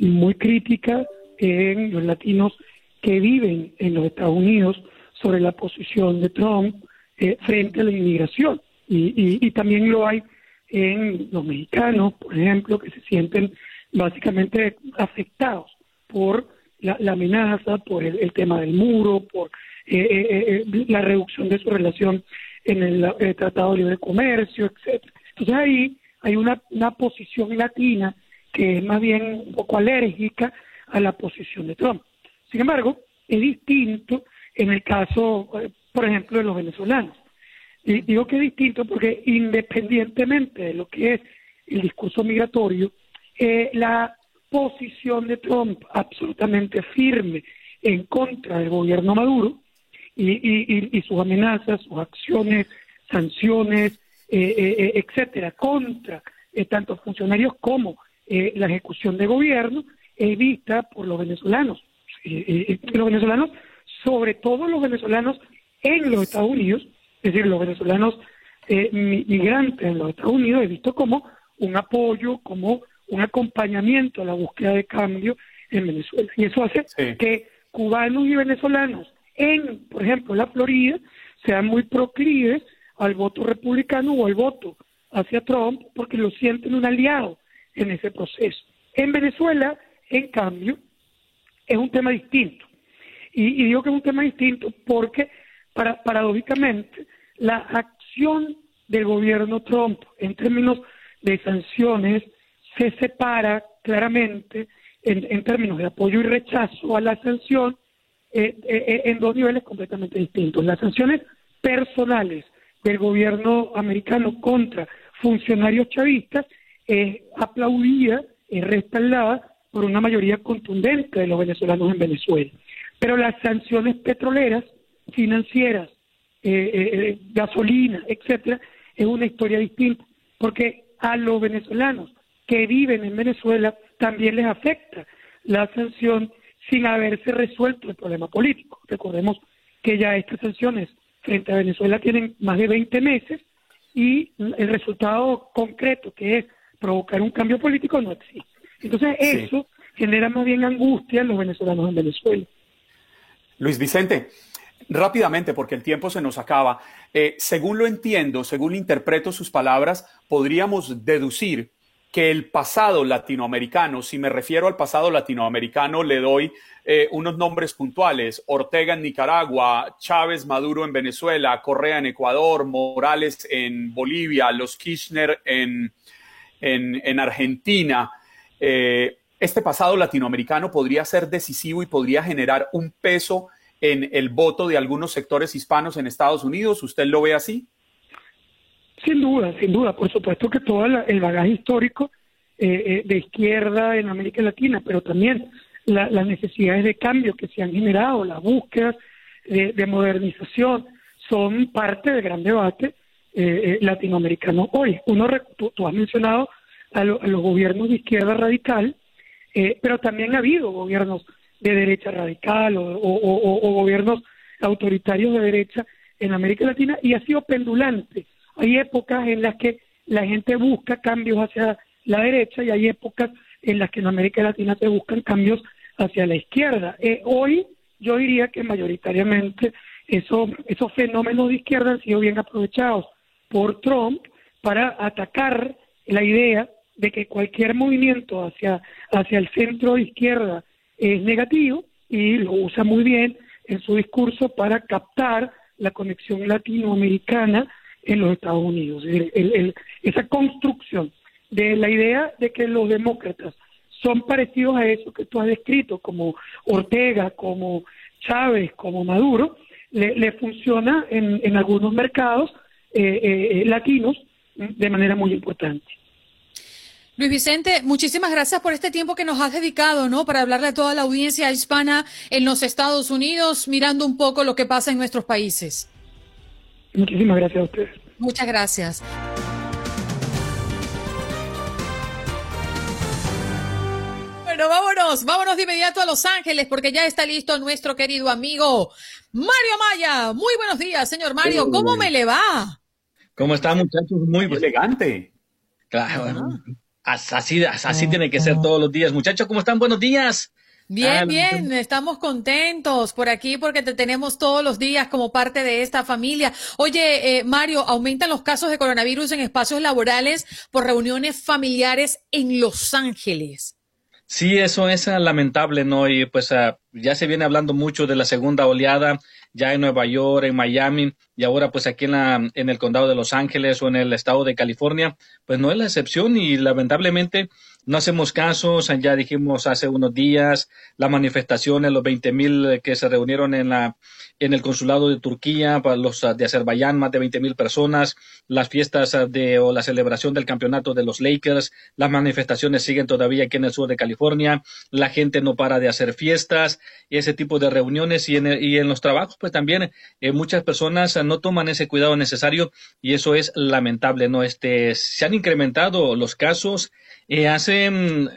muy crítica en los latinos que viven en los Estados Unidos sobre la posición de Trump eh, frente a la inmigración. Y, también lo hay en los mexicanos, por ejemplo, que se sienten básicamente afectados por la, amenaza, por el, tema del muro, por eh, eh, la reducción de su relación en el, Tratado de Libre Comercio, etcétera. Entonces ahí hay una, una posición latina que es más bien un poco alérgica a la posición de Trump. Sin embargo, es distinto en el caso, eh, por ejemplo, de los venezolanos. Y digo que es distinto porque independientemente de lo que es el discurso migratorio, eh, la posición de Trump absolutamente firme en contra del gobierno Maduro y, sus amenazas, sus acciones, sanciones, eh, etcétera, contra tanto funcionarios como la ejecución de gobierno, es vista por los venezolanos los venezolanos, sobre todo los venezolanos en los Estados Unidos, es decir, los venezolanos eh, migrantes en los Estados Unidos, he visto como un apoyo, como un acompañamiento a la búsqueda de cambio en Venezuela. Y eso hace que cubanos y venezolanos en, por ejemplo, la Florida, sean muy proclives al voto republicano o al voto hacia Trump porque lo sienten un aliado en ese proceso. En Venezuela, en cambio, es un tema distinto. Y, digo que es un tema distinto porque, para, paradójicamente, la acción del gobierno Trump en términos de sanciones se separa claramente en, términos de apoyo y rechazo a la sanción eh, eh, eh, en dos niveles completamente distintos. Las sanciones personales del gobierno americano contra funcionarios chavistas es aplaudida, es respaldada por una mayoría contundente de los venezolanos en Venezuela. Pero las sanciones petroleras, financieras, eh, eh, eh, gasolina, etcétera, es una historia distinta, porque a los venezolanos que viven en Venezuela también les afecta la sanción sin haberse resuelto el problema político. Recordemos que ya estas sanciones frente a Venezuela tienen más de 20 meses y el resultado concreto, que es provocar un cambio político, no existe. Entonces eso genera más bien angustia en los venezolanos en Venezuela. Luis Vicente, rápidamente, porque el tiempo se nos acaba, eh, según lo entiendo, según interpreto sus palabras, podríamos deducir que el pasado latinoamericano, si me refiero al pasado latinoamericano, le doy eh, unos nombres puntuales, Ortega en Nicaragua, Chávez Maduro en Venezuela, Correa en Ecuador, Morales en Bolivia, los Kirchner en, en, Argentina, eh, este pasado latinoamericano podría ser decisivo y podría generar un peso en el voto de algunos sectores hispanos en Estados Unidos. ¿Usted lo ve así? Sin duda, sin duda. Por supuesto que todo el bagaje histórico eh, eh, de izquierda en América Latina, pero también las necesidades de cambio que se han generado, las búsquedas de, modernización, son parte del gran debate eh, latinoamericano hoy. Uno, tú, has mencionado a, los gobiernos de izquierda radical, pero también ha habido gobiernos de derecha radical o, gobiernos autoritarios de derecha en América Latina y ha sido pendulante. Hay épocas en las que la gente busca cambios hacia la derecha y hay épocas en las que en América Latina se buscan cambios hacia la izquierda. Eh, hoy yo diría que mayoritariamente eso, esos fenómenos de izquierda han sido bien aprovechados por Trump para atacar la idea de que cualquier movimiento hacia, hacia el centro de izquierda es negativo y lo usa muy bien en su discurso para captar la conexión latinoamericana en los Estados Unidos. esa construcción de la idea de que los demócratas son parecidos a eso que tú has descrito, como Ortega, como Chávez, como Maduro, le, funciona en, algunos mercados eh, eh, latinos de manera muy importante. Luis Vicente, muchísimas gracias por este tiempo que nos has dedicado, ¿no? Para hablarle a toda la audiencia hispana en los Estados Unidos, mirando un poco lo que pasa en nuestros países. Muchísimas gracias a ustedes. Muchas gracias. Bueno, vámonos, vámonos de inmediato a Los Ángeles porque ya está listo nuestro querido amigo Mario Maya. Muy buenos días, señor Mario. ¿Cómo me le va? ¿Cómo está, muchachos? Muy elegante. Claro, así, así tiene que ser todos los días. Muchachos, ¿cómo están? Buenos días. Bien, bien, estamos contentos por aquí porque te tenemos todos los días como parte de esta familia. Oye, eh, Mario, aumentan los casos de coronavirus en espacios laborales por reuniones familiares en Los Ángeles. Sí, eso es ah, lamentable, ¿no? Y pues ah, ya se viene hablando mucho de la segunda oleada ya en Nueva York, en Miami y ahora pues aquí en, la, en el condado de Los Ángeles o en el estado de California, pues no es la excepción y lamentablemente no hacemos casos, ya dijimos hace unos días, las manifestaciones, los 20 mil que se reunieron en, la, en el consulado de Turquía, para los de Azerbaiyán, más de 20 mil personas, las fiestas de, o la celebración del campeonato de los Lakers, las manifestaciones siguen todavía aquí en el sur de California, la gente no para de hacer fiestas, ese tipo de reuniones y en, y en los trabajos, pues también eh, muchas personas no toman ese cuidado necesario y eso es lamentable, ¿no? Este, se han incrementado los casos, eh, hace, mm,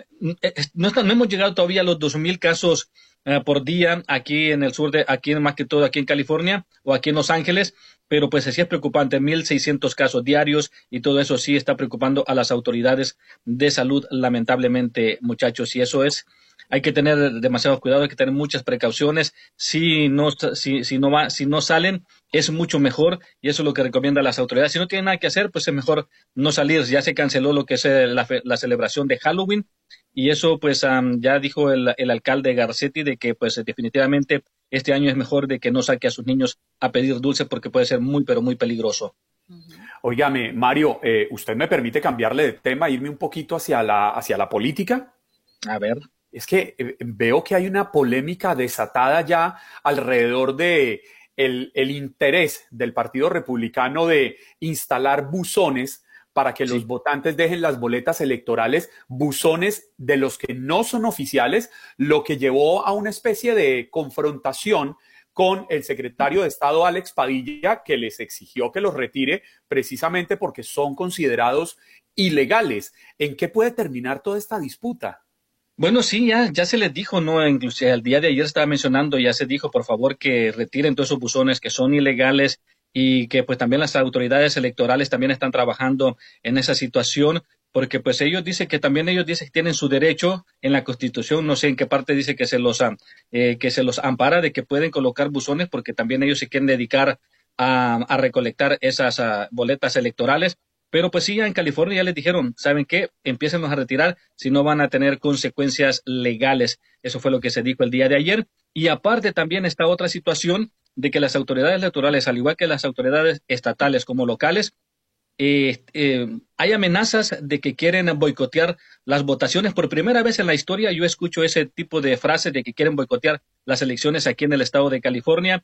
eh, no, no, hemos llegado todavía a los 2.000 casos por día aquí en el sur de, aquí más que todo aquí en California o aquí en Los Ángeles, pero pues sí es preocupante, 1.600 casos diarios y todo eso sí está preocupando a las autoridades de salud, lamentablemente, muchachos, y eso es hay que tener demasiado cuidado, hay que tener muchas precauciones. Si no, si, si no, va, si no salen, es mucho mejor y eso es lo que recomienda las autoridades. Si no tienen nada que hacer, pues es mejor no salir. Ya se canceló lo que es eh, la, la celebración de Halloween y eso pues ya dijo el, el, alcalde Garcetti de que pues definitivamente este año es mejor de que no saque a sus niños a pedir dulce porque puede ser muy pero muy peligroso. Óigame, Mario, eh, ¿usted me permite cambiarle de tema, irme un poquito hacia la, hacia la política? A ver es que eh, veo que hay una polémica desatada ya alrededor de el, interés del Partido Republicano de instalar buzones para que los votantes dejen las boletas electorales, buzones de los que no son oficiales, lo que llevó a una especie de confrontación con el secretario de Estado Alex Padilla, que les exigió que los retire precisamente porque son considerados ilegales. ¿En qué puede terminar toda esta disputa? Bueno, sí, ya, ya se les dijo, ¿no? Inclusive el día de ayer estaba mencionando, ya se dijo, por favor, que retiren todos esos buzones que son ilegales y que pues también las autoridades electorales también están trabajando en esa situación porque pues ellos dicen que también ellos dicen que tienen su derecho en la Constitución, no sé en qué parte dice que se los eh, que se los ampara de que pueden colocar buzones porque también ellos se quieren dedicar a, a recolectar esas ah, boletas electorales pero pues sí, en California ya les dijeron, ¿saben qué? Empiecen a retirar si no van a tener consecuencias legales. Eso fue lo que se dijo el día de ayer. Y aparte también está otra situación de que las autoridades electorales, al igual que las autoridades estatales como locales, eh, eh, hay amenazas de que quieren boicotear las votaciones. Por primera vez en la historia yo escucho ese tipo de frases de que quieren boicotear las elecciones aquí en el estado de California,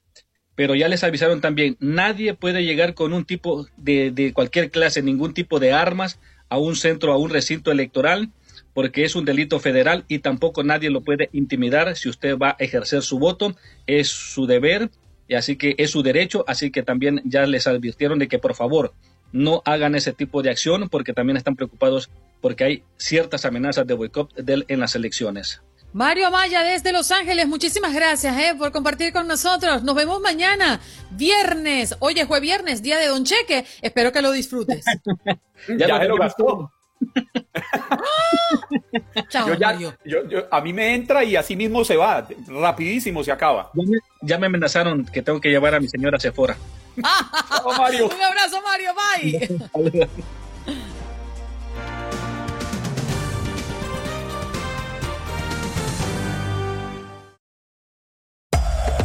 pero ya les avisaron también, nadie puede llegar con un tipo de, de cualquier clase, ningún tipo de armas a un centro, a un recinto electoral, porque es un delito federal y tampoco nadie lo puede intimidar si usted va a ejercer su voto. Es su deber y así que es su derecho, así que también ya les advirtieron de que por favor no hagan ese tipo de acción porque también están preocupados porque hay ciertas amenazas de boicot en las elecciones. Mario Maya desde Los Ángeles, muchísimas gracias eh, por compartir con nosotros. Nos vemos mañana, viernes. Oye, fue viernes, día de Don Cheque. Espero que lo disfrutes. ya, se lo gastó. Chao, Yo ya- Mario. yo- yo- a mí me entra y así mismo se va, rapidísimo se acaba. Ya me, ya me amenazaron que tengo que llevar a mi señora a Sephora. Mario. Un abrazo, Mario. Bye.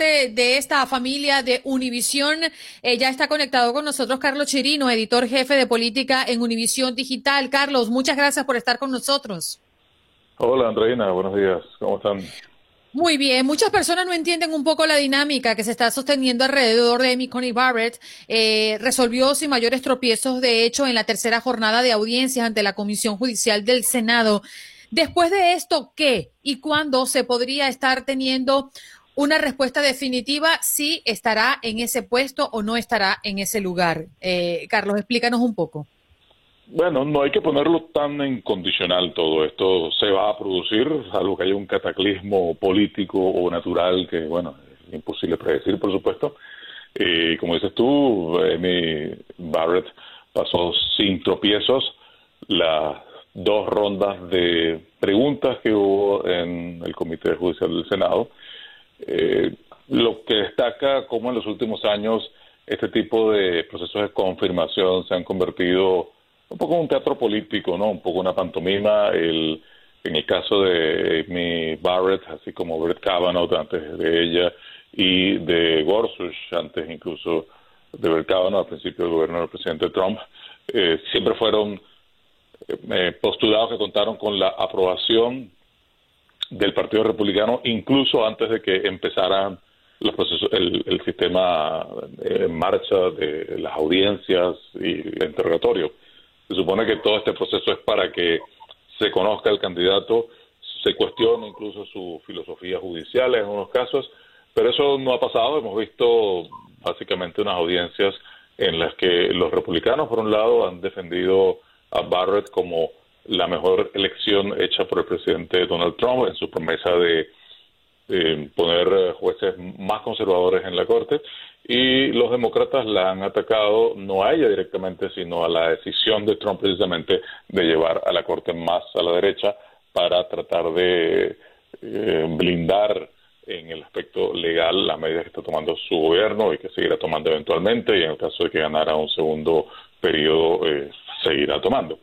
Parte de esta familia de Univisión, eh, ya está conectado con nosotros Carlos Chirino, editor jefe de política en Univisión Digital. Carlos, muchas gracias por estar con nosotros. Hola Andreina, buenos días, ¿cómo están? Muy bien, muchas personas no entienden un poco la dinámica que se está sosteniendo alrededor de Amy Coney Barrett. Eh, resolvió sin mayores tropiezos, de hecho, en la tercera jornada de audiencias ante la Comisión Judicial del Senado. Después de esto, ¿qué y cuándo se podría estar teniendo una respuesta definitiva si estará en ese puesto o no estará en ese lugar? Eh, Carlos, explícanos un poco. Bueno, no hay que ponerlo tan en condicional todo esto. Se va a producir, salvo que haya un cataclismo político o natural que, bueno, es imposible predecir, por supuesto. Y como dices tú, Amy Barrett pasó sin tropiezos las dos rondas de preguntas que hubo en el Comité Judicial del Senado. Eh, lo que destaca como en los últimos años este tipo de procesos de confirmación se han convertido un poco en un teatro político, ¿no? Un poco una pantomima. El, en el caso de Amy Barrett, así como Brett Kavanaugh antes de ella y de Gorsuch antes incluso de Brett Kavanaugh al principio del gobierno del presidente Trump, eh, siempre fueron eh, postulados que contaron con la aprobación del Partido Republicano incluso antes de que empezaran los procesos, el, sistema en marcha de las audiencias y el interrogatorio. Se supone que todo este proceso es para que se conozca el candidato, se cuestione incluso su filosofía judicial en unos casos, pero eso no ha pasado. Hemos visto básicamente unas audiencias en las que los republicanos, por un lado, han defendido a Barrett como la mejor elección hecha por el presidente Donald Trump en su promesa de eh, poner jueces más conservadores en la Corte y los demócratas la han atacado no a ella directamente, sino a la decisión de Trump precisamente de llevar a la Corte más a la derecha para tratar de eh, blindar en el aspecto legal las medidas que está tomando su gobierno y que seguirá tomando eventualmente y en el caso de que ganara un segundo periodo eh, seguirá tomando.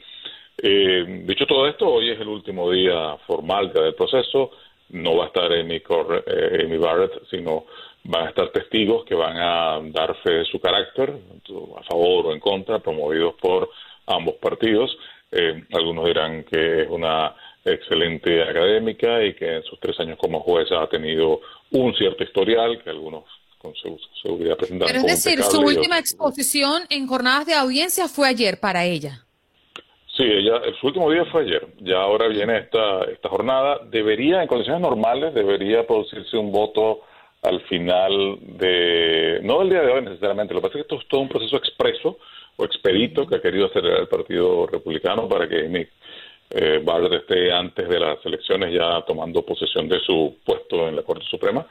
Eh, dicho todo esto, hoy es el último día formal del proceso. No va a estar Amy, Cor- eh, Amy Barrett, sino van a estar testigos que van a dar fe de su carácter, a favor o en contra, promovidos por ambos partidos. Eh, algunos dirán que es una excelente académica y que en sus tres años como jueza ha tenido un cierto historial que algunos con su- seguridad presentan Pero es decir, su última exposición en jornadas de audiencia fue ayer para ella. Sí, ella, su último día fue ayer. Ya ahora viene esta, esta jornada. Debería, en condiciones normales, debería producirse un voto al final de, no del día de hoy necesariamente. Lo que pasa es que esto es todo un proceso expreso o expedito que ha querido acelerar el Partido Republicano para que Amy eh, Barrett esté antes de las elecciones ya tomando posesión de su puesto en la Corte Suprema.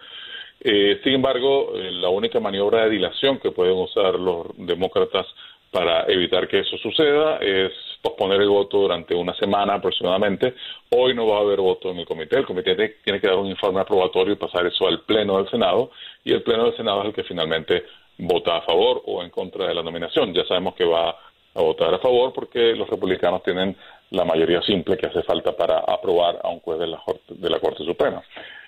Eh, sin embargo, eh, la única maniobra de dilación que pueden usar los demócratas para evitar que eso suceda es posponer el voto durante una semana aproximadamente. Hoy no va a haber voto en el comité. El comité tiene que dar un informe aprobatorio y pasar eso al Pleno del Senado. Y el Pleno del Senado es el que finalmente vota a favor o en contra de la nominación. Ya sabemos que va a votar a favor porque los republicanos tienen la mayoría simple que hace falta para aprobar a un juez de la, de la Corte Suprema.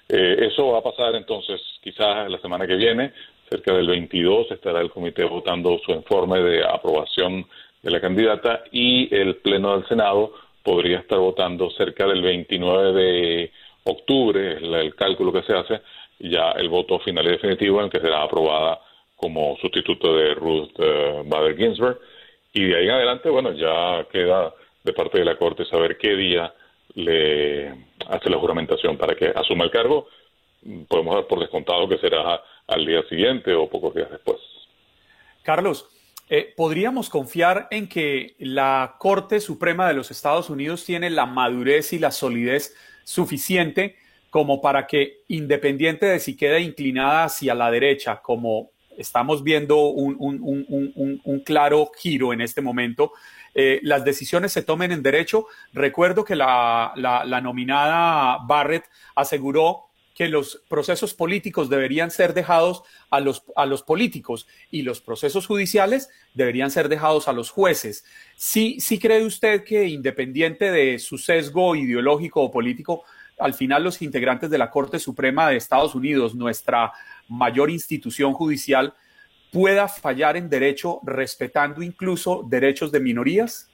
Eh, eso va a pasar entonces quizás la semana que viene, cerca del 22 estará el comité votando su informe de aprobación de la candidata y el Pleno del Senado podría estar votando cerca del 29 de octubre, es el cálculo que se hace, ya el voto final y definitivo en que será aprobada como sustituto de Ruth eh, Bader Ginsburg. Y de ahí en adelante, bueno, ya queda de parte de la Corte saber qué día le hace la juramentación para que asuma el cargo. Podemos dar por descontado que será al día siguiente o pocos días después. Carlos, eh, ¿podríamos confiar en que la Corte Suprema de los Estados Unidos tiene la madurez y la solidez suficiente como para que, independiente de si queda inclinada hacia la derecha, como estamos viendo un, claro giro en este momento, eh, las decisiones se tomen en derecho. Recuerdo que la, la nominada Barrett aseguró que los procesos políticos deberían ser dejados a los, a los políticos y los procesos judiciales deberían ser dejados a los jueces. ¿Sí, ¿Sí cree usted que independiente de su sesgo ideológico o político, al final los integrantes de la Corte Suprema de Estados Unidos, nuestra mayor institución judicial, pueda fallar en derecho respetando incluso derechos de minorías?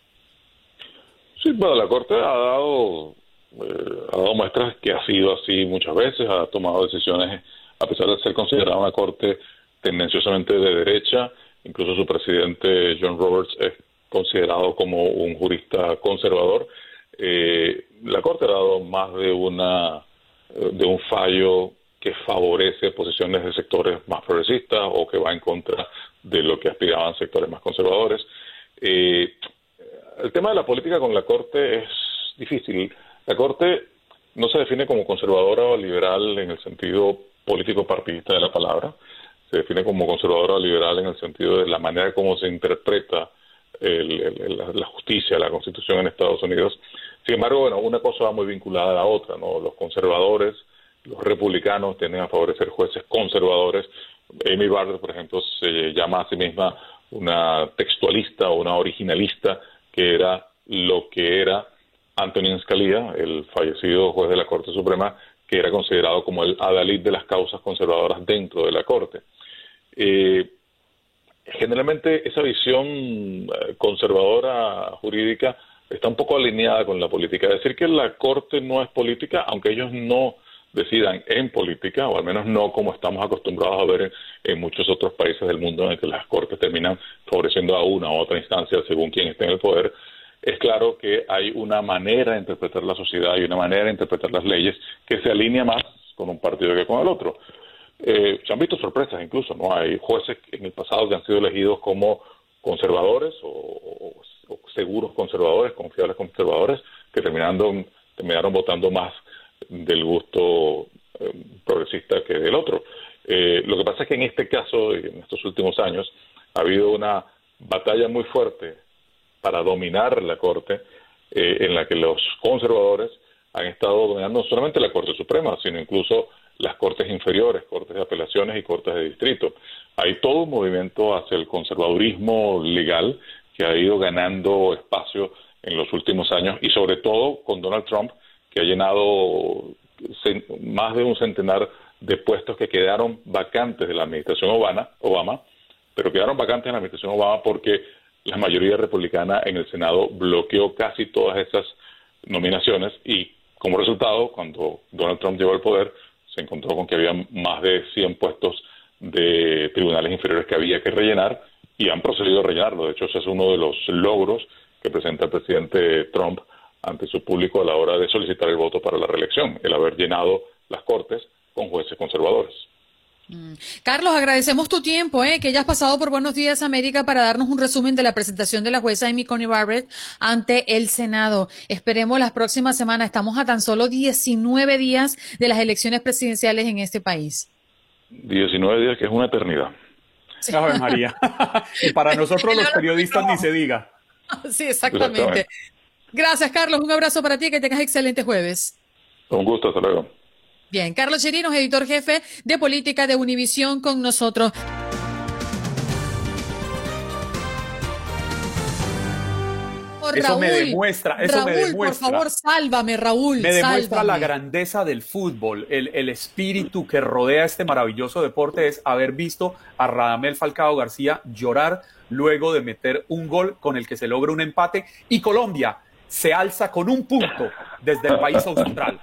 Sí, bueno, la Corte ha dado eh, ha dado muestras que ha sido así muchas veces, ha tomado decisiones, a pesar de ser considerada una corte tendenciosamente de derecha, incluso su presidente John Roberts es considerado como un jurista conservador. Eh, la corte ha dado más de una eh, de un fallo que favorece posiciones de sectores más progresistas o que va en contra de lo que aspiraban sectores más conservadores. el tema de la política con la corte es difícil. La Corte no se define como conservadora o liberal en el sentido político partidista de la palabra, se define como conservadora o liberal en el sentido de la manera como se interpreta la justicia, la constitución en Estados Unidos. Sin embargo, bueno, una cosa va muy vinculada a la otra, ¿no? Los conservadores, los republicanos tienden a favorecer jueces conservadores. Amy Barrett, por ejemplo, se llama a sí misma una textualista o una originalista, que era lo que era Antonin Scalia, el fallecido juez de la Corte Suprema, que era considerado como el adalid de las causas conservadoras dentro de la Corte. Eh, generalmente esa visión eh, conservadora jurídica está un poco alineada con la política. Decir que la Corte no es política, aunque ellos no decidan en política, o al menos no como estamos acostumbrados a ver en, en, muchos otros países del mundo en que las cortes terminan favoreciendo a una u otra instancia según quien esté en el poder, es claro que hay una manera de interpretar la sociedad y una manera de interpretar las leyes que se alinea más con un partido que con el otro. Eh, se han visto sorpresas incluso, ¿no? Hay jueces en el pasado que han sido elegidos como conservadores o, seguros conservadores, confiables conservadores, que terminando, terminaron votando más del gusto eh, progresista que del otro. Eh, lo que pasa es que en este caso, en estos últimos años, ha habido una batalla muy fuerte para dominar la Corte, eh, en la que los conservadores han estado dominando no solamente la Corte Suprema, sino incluso las Cortes inferiores, Cortes de Apelaciones y Cortes de Distrito. Hay todo un movimiento hacia el conservadurismo legal que ha ido ganando espacio en los últimos años y sobre todo con Donald Trump, que ha llenado más de un centenar de puestos que quedaron vacantes de la administración Obama, Obama pero quedaron vacantes en la administración Obama porque la mayoría republicana en el Senado bloqueó casi todas esas nominaciones y como resultado, cuando Donald Trump llegó al poder, se encontró con que había más de 100 puestos de tribunales inferiores que había que rellenar y han procedido a rellenarlo. De hecho, ese es uno de los logros que presenta el presidente Trump ante su público a la hora de solicitar el voto para la reelección, el haber llenado las cortes con jueces conservadores. Mm. Carlos, agradecemos tu tiempo, ¿eh? que hayas pasado por Buenos Días América para darnos un resumen de la presentación de la jueza Amy Coney Barrett ante el Senado. Esperemos las próximas semanas. Estamos a tan solo 19 días de las elecciones presidenciales en este país. 19 días, que es una eternidad. Ave María. y para nosotros los periodistas ni se diga. Sí, exactamente. Gracias, Carlos. Un abrazo para ti. Que tengas excelente jueves. Un gusto. Hasta luego. Bien, Carlos Chirinos, editor jefe de política de Univisión, con nosotros. Eso me demuestra, eso Raúl, me demuestra. por favor, sálvame, Raúl. Me demuestra sálvame. la grandeza del fútbol, el, el espíritu que rodea este maravilloso deporte es haber visto a Radamel Falcao García llorar luego de meter un gol con el que se logra un empate y Colombia se alza con un punto desde el país austral.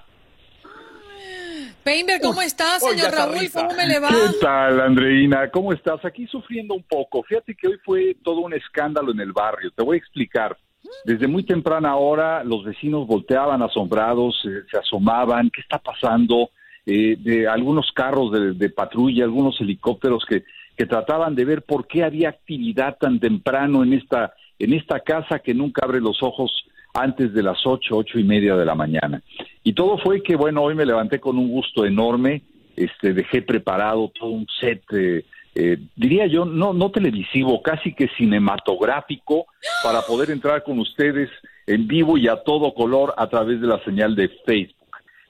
Painter, ¿cómo estás, oiga señor Raúl? ¿Cómo me le va? ¿Qué tal, Andreina? ¿Cómo estás? Aquí sufriendo un poco. Fíjate que hoy fue todo un escándalo en el barrio. Te voy a explicar. Desde muy temprana hora los vecinos volteaban asombrados, eh, se asomaban, ¿qué está pasando? Eh, de algunos carros de, de patrulla, algunos helicópteros que, que trataban de ver por qué había actividad tan temprano en esta, en esta casa que nunca abre los ojos antes de las ocho, ocho y media de la mañana. Y todo fue que, bueno, hoy me levanté con un gusto enorme, este, dejé preparado todo un set, eh, eh, diría yo, no, no televisivo, casi que cinematográfico, para poder entrar con ustedes en vivo y a todo color a través de la señal de Facebook.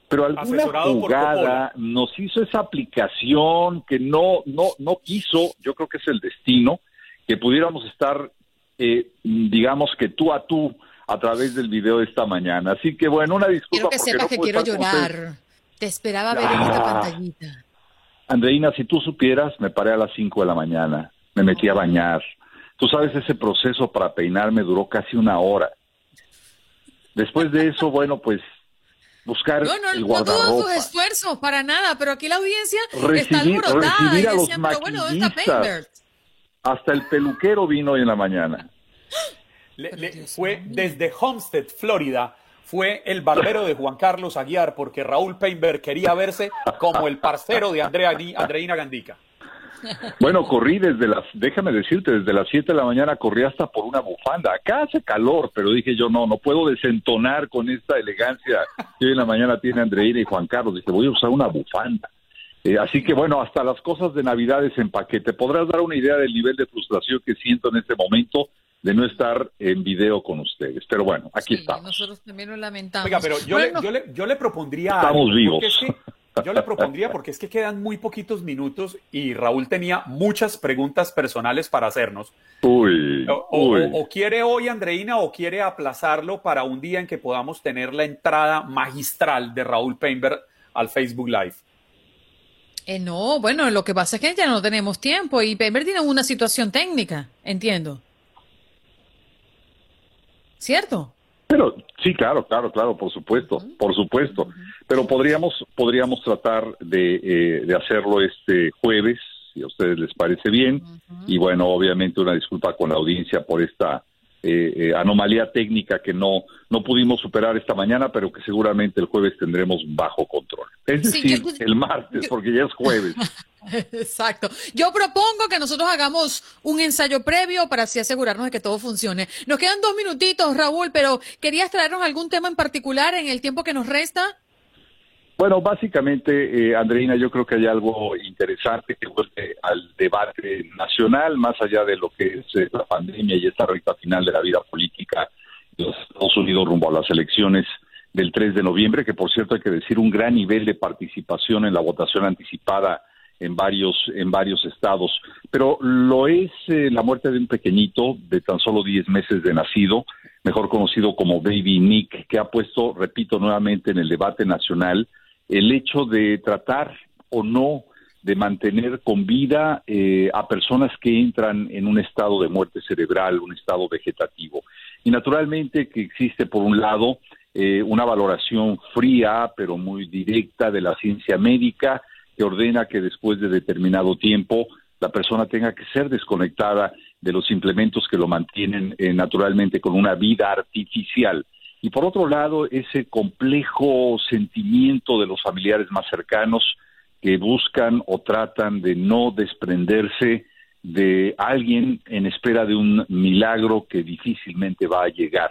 Pero alguna Asesorado jugada nos hizo esa aplicación que no, no, no quiso, yo creo que es el destino, que pudiéramos estar, eh, digamos que tú a tú a través del video de esta mañana. Así que bueno, una disculpa Quiero que sepas no que quiero llorar. Te esperaba ver en esta Ah. pantallita. Andreina, si tú supieras, me paré a las 5 de la mañana, me metí a bañar. Tú sabes, ese proceso para peinarme duró casi una hora. Después de eso, bueno, pues buscar No, no, el no dudo tus guardarropa, esfuerzos para nada, pero aquí la audiencia está Recibir- alborotada. recibir y decían, pero bueno, ¿dónde está hasta el peluquero vino hoy en la mañana. Le- le- fue desde Homestead, Florida, fue el barbero de Juan Carlos Aguiar, porque Raúl Painberg quería verse como el parcero de Andrea, Andreina Gandica. Bueno, corrí desde las, déjame decirte, desde las 7 de la mañana corrí hasta por una bufanda. Acá hace calor, pero dije yo, no, no puedo desentonar con esta elegancia que hoy en la mañana tiene Andreina y Juan Carlos. Dije, voy a usar una bufanda. Eh, así que bueno, hasta las cosas de Navidades en paquete. Podrás dar una idea del nivel de frustración que siento en este momento de no estar en video con ustedes. Pero bueno, aquí estamos. Nosotros también lo lamentamos. Oiga, pero yo, Bueno, le, yo, le, yo le propondría Estamos algo, vivos. es que- yo le propondría porque es que quedan muy poquitos minutos y Raúl tenía muchas preguntas personales para hacernos. Uy, O, o- uy. o quiere hoy, Andreina, o quiere aplazarlo para un día en que podamos tener la entrada magistral de Raúl Painberg al Facebook Live. eh, no, bueno, lo que pasa es que ya no tenemos tiempo y Painter tiene una situación técnica, entiendo. ¿Cierto? Pero sí, claro, claro, claro, por supuesto, por supuesto. Pero podríamos, podríamos tratar de, eh, de hacerlo este jueves, si a ustedes les parece bien. Y bueno, obviamente una disculpa con la audiencia por esta eh, eh, anomalía técnica que no, no pudimos superar esta mañana, pero que seguramente el jueves tendremos bajo control. Es Sí, decir, yo- el martes, porque ya es jueves. Exacto. Yo propongo que nosotros hagamos un ensayo previo para así asegurarnos de que todo funcione. Nos quedan dos minutitos, Raúl, pero ¿querías traernos algún tema en particular en el tiempo que nos resta? Bueno, básicamente, eh, Andreina, yo creo que hay algo interesante que vuelve al debate nacional, más allá de lo que es eh, la pandemia y esta recta final de la vida política de los Estados Unidos rumbo a las elecciones del 3 de noviembre, que por cierto hay que decir un gran nivel de participación en la votación anticipada en varios en varios estados, pero lo es eh, la muerte de un pequeñito de tan solo 10 meses de nacido, mejor conocido como Baby Nick, que ha puesto, repito nuevamente, en el debate nacional el hecho de tratar o no de mantener con vida eh, a personas que entran en un estado de muerte cerebral, un estado vegetativo. Y naturalmente que existe, por un lado, eh, una valoración fría, pero muy directa de la ciencia médica, que ordena que después de determinado tiempo la persona tenga que ser desconectada de los implementos que lo mantienen eh, naturalmente con una vida artificial. Y por otro lado, ese complejo sentimiento de los familiares más cercanos que buscan o tratan de no desprenderse de alguien en espera de un milagro que difícilmente va a llegar.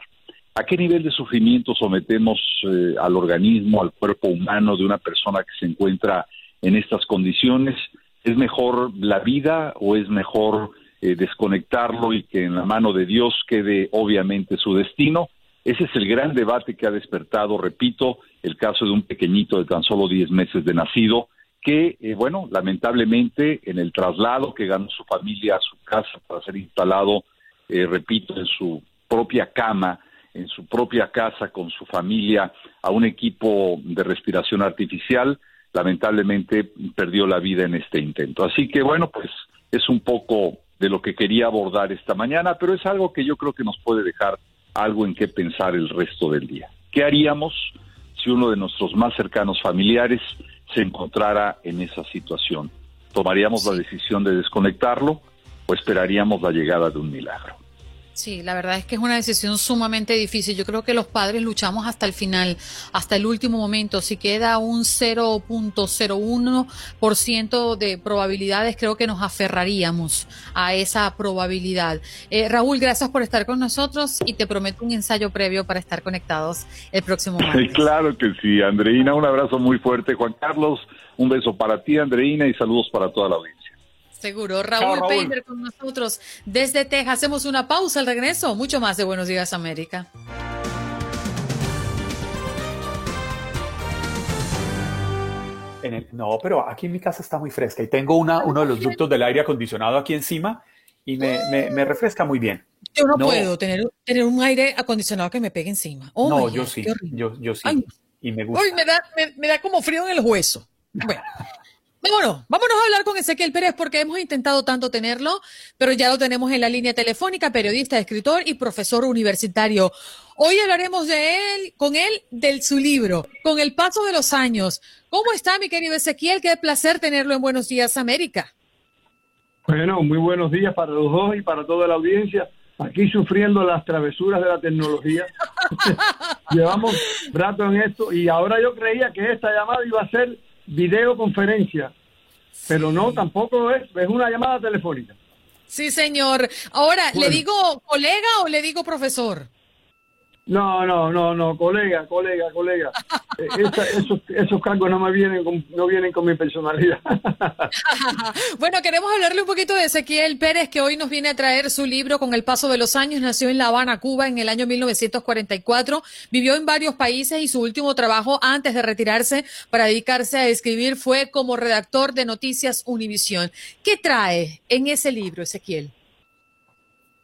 ¿A qué nivel de sufrimiento sometemos eh, al organismo, al cuerpo humano de una persona que se encuentra en estas condiciones? ¿Es mejor la vida o es mejor eh, desconectarlo y que en la mano de Dios quede obviamente su destino? Ese es el gran debate que ha despertado, repito, el caso de un pequeñito de tan solo 10 meses de nacido, que, eh, bueno, lamentablemente en el traslado que ganó su familia a su casa para ser instalado, eh, repito, en su propia cama, en su propia casa con su familia, a un equipo de respiración artificial, lamentablemente perdió la vida en este intento. Así que, bueno, pues es un poco de lo que quería abordar esta mañana, pero es algo que yo creo que nos puede dejar algo en qué pensar el resto del día. ¿Qué haríamos si uno de nuestros más cercanos familiares se encontrara en esa situación? ¿Tomaríamos la decisión de desconectarlo o esperaríamos la llegada de un milagro? Sí, la verdad es que es una decisión sumamente difícil. Yo creo que los padres luchamos hasta el final, hasta el último momento. Si queda un 0.01% de probabilidades, creo que nos aferraríamos a esa probabilidad. Eh, Raúl, gracias por estar con nosotros y te prometo un ensayo previo para estar conectados el próximo martes. claro que sí, Andreina. Un abrazo muy fuerte. Juan Carlos, un beso para ti, Andreina, y saludos para toda la audiencia. Seguro. Raúl, Raúl. con nosotros desde Texas. Hacemos una pausa al regreso. Mucho más de Buenos Días, América. no, pero aquí en mi casa está muy fresca y tengo una, uno de los ductos del aire acondicionado aquí encima y me, me, refresca muy bien. Yo no, puedo tener, tener un aire acondicionado que me pegue encima. Oh no, yo sí, yo, yo sí. y me gusta. me, da, me da como frío en el hueso. Bueno. Vámonos, vámonos a hablar con Ezequiel Pérez porque hemos intentado tanto tenerlo, pero ya lo tenemos en la línea telefónica, periodista, escritor y profesor universitario. Hoy hablaremos de él, con él, de su libro, con el paso de los años. ¿Cómo está, mi querido Ezequiel? Qué placer tenerlo en Buenos Días, América. Bueno, muy buenos días para los dos y para toda la audiencia. Aquí sufriendo las travesuras de la tecnología. Llevamos rato en esto y ahora yo creía que esta llamada iba a ser videoconferencia, pero no, tampoco es, es una llamada telefónica. Sí, señor. Ahora, ¿le digo colega o le digo profesor? No, no, no, no, colega, colega, colega. Eh, esos, esos cargos no me vienen con, no vienen con mi personalidad. bueno, queremos hablarle un poquito de Ezequiel Pérez, que hoy nos viene a traer su libro con el paso de los años. Nació en La Habana, Cuba, en el año 1944. Vivió en varios países y su último trabajo antes de retirarse para dedicarse a escribir fue como redactor de Noticias Univisión. ¿Qué trae en ese libro, Ezequiel?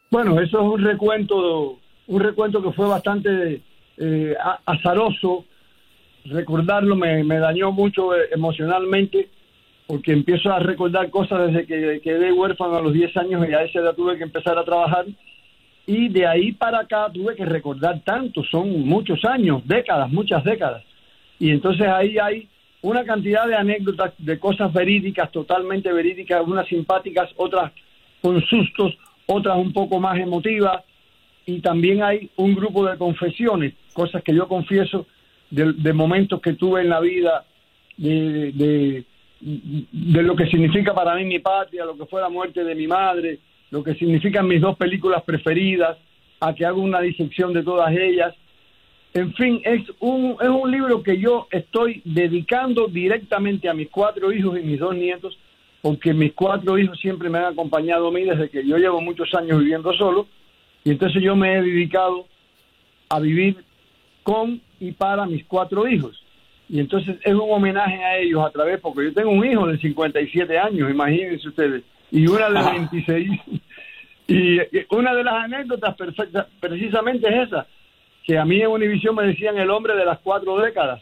Bueno, eso es un recuento un recuento que fue bastante eh, azaroso. Recordarlo me, dañó mucho eh, emocionalmente porque empiezo a recordar cosas desde que quedé huérfano a los 10 años y a esa edad tuve que empezar a trabajar. Y de ahí para acá tuve que recordar tanto, son muchos años, décadas, muchas décadas. Y entonces ahí hay una cantidad de anécdotas, de cosas verídicas, totalmente verídicas, unas simpáticas, otras con sustos, otras un poco más emotivas, y también hay un grupo de confesiones, cosas que yo confieso de, momentos que tuve en la vida, de, de, lo que significa para mí mi patria, lo que fue la muerte de mi madre, lo que significan mis dos películas preferidas, a que hago una disección de todas ellas. En fin, es un, es un libro que yo estoy dedicando directamente a mis cuatro hijos y mis dos nietos, porque mis cuatro hijos siempre me han acompañado a mí desde que yo llevo muchos años viviendo solo y entonces yo me he dedicado a vivir con y para mis cuatro hijos. Y entonces es un homenaje a ellos a través, porque yo tengo un hijo de 57 años, imagínense ustedes, y una de 26. Y una de las anécdotas perfectas, precisamente es esa, que a mí en Univisión me decían el hombre de las cuatro décadas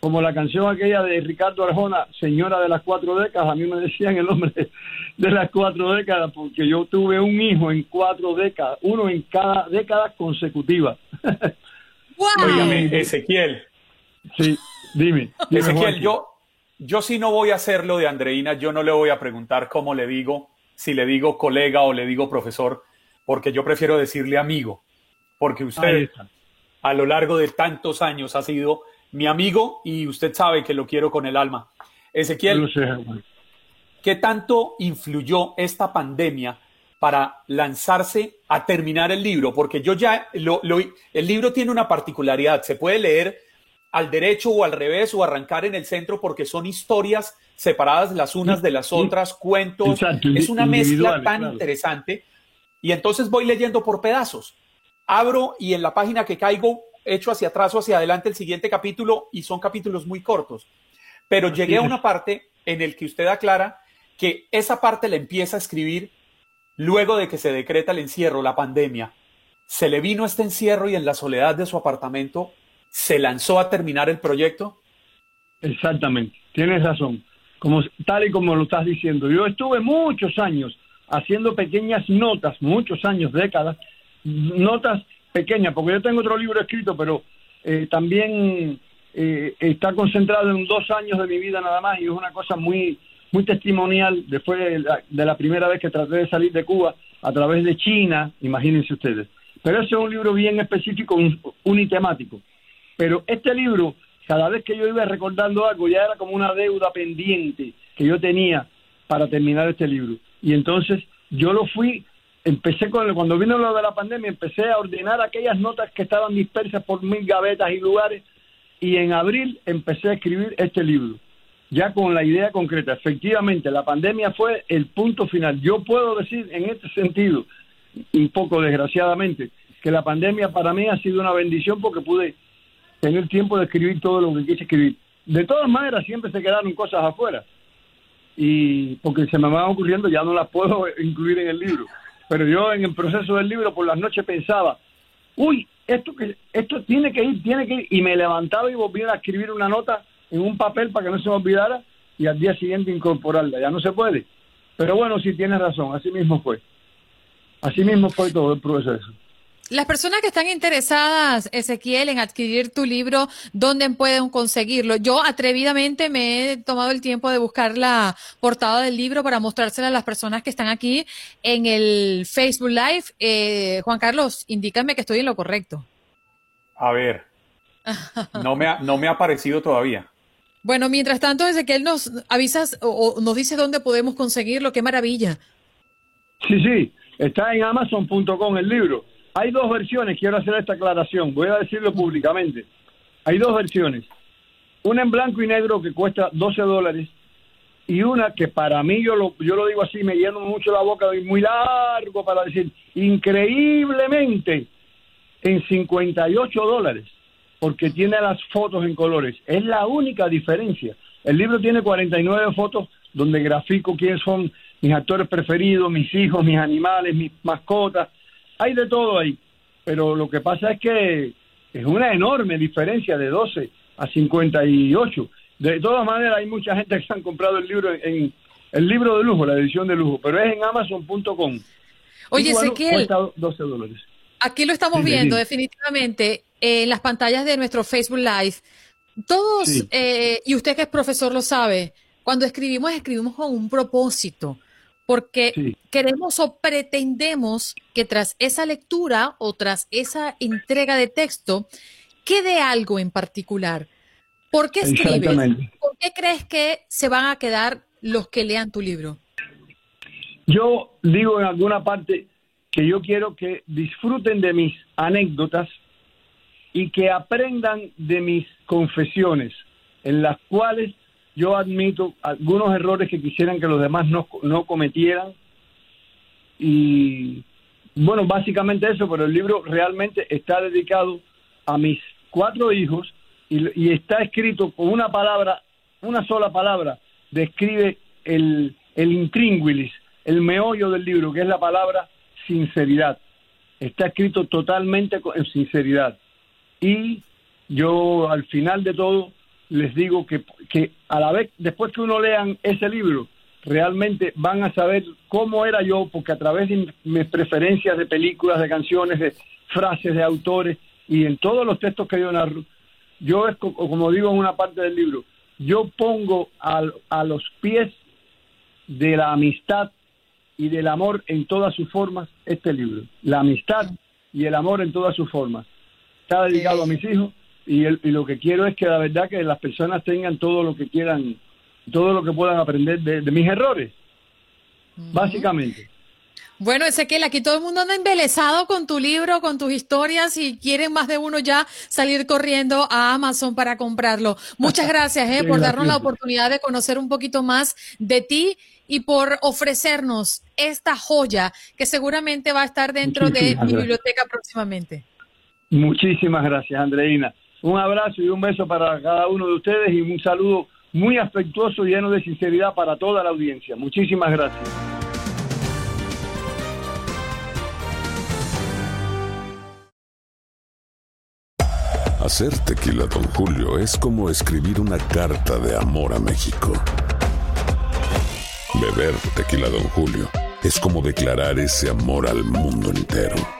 como la canción aquella de Ricardo Arjona, Señora de las cuatro décadas, a mí me decían el nombre de las cuatro décadas, porque yo tuve un hijo en cuatro décadas, uno en cada década consecutiva. ¡Wow! Ezequiel. Sí, dime. Ezequiel, yo, yo sí no voy a hacer lo de Andreina, yo no le voy a preguntar cómo le digo, si le digo colega o le digo profesor, porque yo prefiero decirle amigo, porque usted a lo largo de tantos años ha sido mi amigo y usted sabe que lo quiero con el alma. Ezequiel, ¿qué tanto influyó esta pandemia para lanzarse a terminar el libro? Porque yo ya, lo, el libro tiene una particularidad, se puede leer al derecho o al revés o arrancar en el centro porque son historias separadas las unas de las otras, cuentos. es una mezcla tan interesante. Y entonces voy leyendo por pedazos. Abro y en la página que caigo, echo hacia atrás o hacia adelante el siguiente capítulo y son capítulos muy cortos. Pero llegué a una parte en el que usted aclara que esa parte la empieza a escribir luego de que se decreta el encierro, la pandemia. Se le vino este encierro y en la soledad de su apartamento se lanzó a terminar el proyecto. Exactamente, tienes razón. Como, tal y como lo estás diciendo, yo estuve muchos años haciendo pequeñas notas, muchos años, décadas, notas pequeñas, porque yo tengo otro libro escrito, pero eh, también eh, está concentrado en dos años de mi vida nada más y es una cosa muy muy testimonial después de la, primera vez que traté de salir de Cuba a través de China, imagínense ustedes. Pero ese es un libro bien específico, unitemático. Pero este libro, cada vez que yo iba recordando algo, ya era como una deuda pendiente que yo tenía para terminar este libro. Y entonces yo lo fui, empecé con, cuando vino lo de la pandemia, empecé a ordenar aquellas notas que estaban dispersas por mil gavetas y lugares, y en abril empecé a escribir este libro ya con la idea concreta. Efectivamente, la pandemia fue el punto final. Yo puedo decir en este sentido, un poco desgraciadamente, que la pandemia para mí ha sido una bendición porque pude tener tiempo de escribir todo lo que quise escribir. De todas maneras, siempre se quedaron cosas afuera. Y porque se me van ocurriendo, ya no las puedo incluir en el libro. Pero yo en el proceso del libro, por las noches pensaba, uy, esto, que, esto tiene que ir, tiene que ir. Y me levantaba y volvía a escribir una nota en un papel para que no se me olvidara y al día siguiente incorporarla. Ya no se puede. Pero bueno, sí tienes razón, así mismo fue. Así mismo fue todo el proceso. Las personas que están interesadas, Ezequiel, en adquirir tu libro, ¿dónde pueden conseguirlo? Yo atrevidamente me he tomado el tiempo de buscar la portada del libro para mostrársela a las personas que están aquí en el Facebook Live. Eh, Juan Carlos, indícame que estoy en lo correcto. A ver, no me no me ha aparecido todavía. Bueno, mientras tanto, desde que él nos avisas o, nos dice dónde podemos conseguirlo, qué maravilla. Sí, sí, está en amazon.com el libro. Hay dos versiones, quiero hacer esta aclaración, voy a decirlo públicamente. Hay dos versiones. Una en blanco y negro que cuesta 12 dólares y una que para mí, yo lo, yo lo digo así, me lleno mucho la boca y muy largo para decir, increíblemente, en 58 dólares porque tiene las fotos en colores. Es la única diferencia. El libro tiene 49 fotos donde grafico quiénes son mis actores preferidos, mis hijos, mis animales, mis mascotas. Hay de todo ahí. Pero lo que pasa es que es una enorme diferencia de 12 a 58. De todas maneras, hay mucha gente que se han comprado el libro en, el libro de lujo, la edición de lujo, pero es en amazon.com. Oye, Ezequiel. Cuesta 12 dólares. Aquí lo estamos viendo, definitivamente en las pantallas de nuestro Facebook Live. Todos, eh, y usted que es profesor lo sabe, cuando escribimos, escribimos con un propósito, porque queremos o pretendemos que tras esa lectura o tras esa entrega de texto quede algo en particular. ¿Por qué escribes? ¿Por qué crees que se van a quedar los que lean tu libro? Yo digo en alguna parte que yo quiero que disfruten de mis anécdotas y que aprendan de mis confesiones, en las cuales yo admito algunos errores que quisieran que los demás no, no cometieran. Y bueno, básicamente eso, pero el libro realmente está dedicado a mis cuatro hijos y, y está escrito con una palabra, una sola palabra, describe el, el intríngulis, el meollo del libro, que es la palabra sinceridad. Está escrito totalmente en sinceridad y yo al final de todo les digo que, que a la vez, después que uno lean ese libro, realmente van a saber cómo era yo, porque a través de mis preferencias de películas, de canciones, de frases de autores y en todos los textos que yo narro, yo, como digo en una parte del libro, yo pongo a, a los pies de la amistad y del amor en todas sus formas este libro. La amistad y el amor en todas sus formas está dedicado a mis hijos y, lo que quiero es que la verdad que las personas tengan todo lo que quieran, todo lo que puedan aprender de, mis errores, básicamente. Bueno, Ezequiel, aquí todo el mundo anda embelesado con tu libro, con tus historias y quieren más de uno ya salir corriendo a Amazon para comprarlo. Muchas gracias eh, por darnos la oportunidad de conocer un poquito más de ti y por ofrecernos esta joya que seguramente va a estar dentro de mi biblioteca próximamente. Muchísimas gracias, Andreina. Un abrazo y un beso para cada uno de ustedes y un saludo muy afectuoso y lleno de sinceridad para toda la audiencia. Muchísimas gracias. Hacer tequila, don Julio, es como escribir una carta de amor a México. Beber tequila, don Julio, es como declarar ese amor al mundo entero.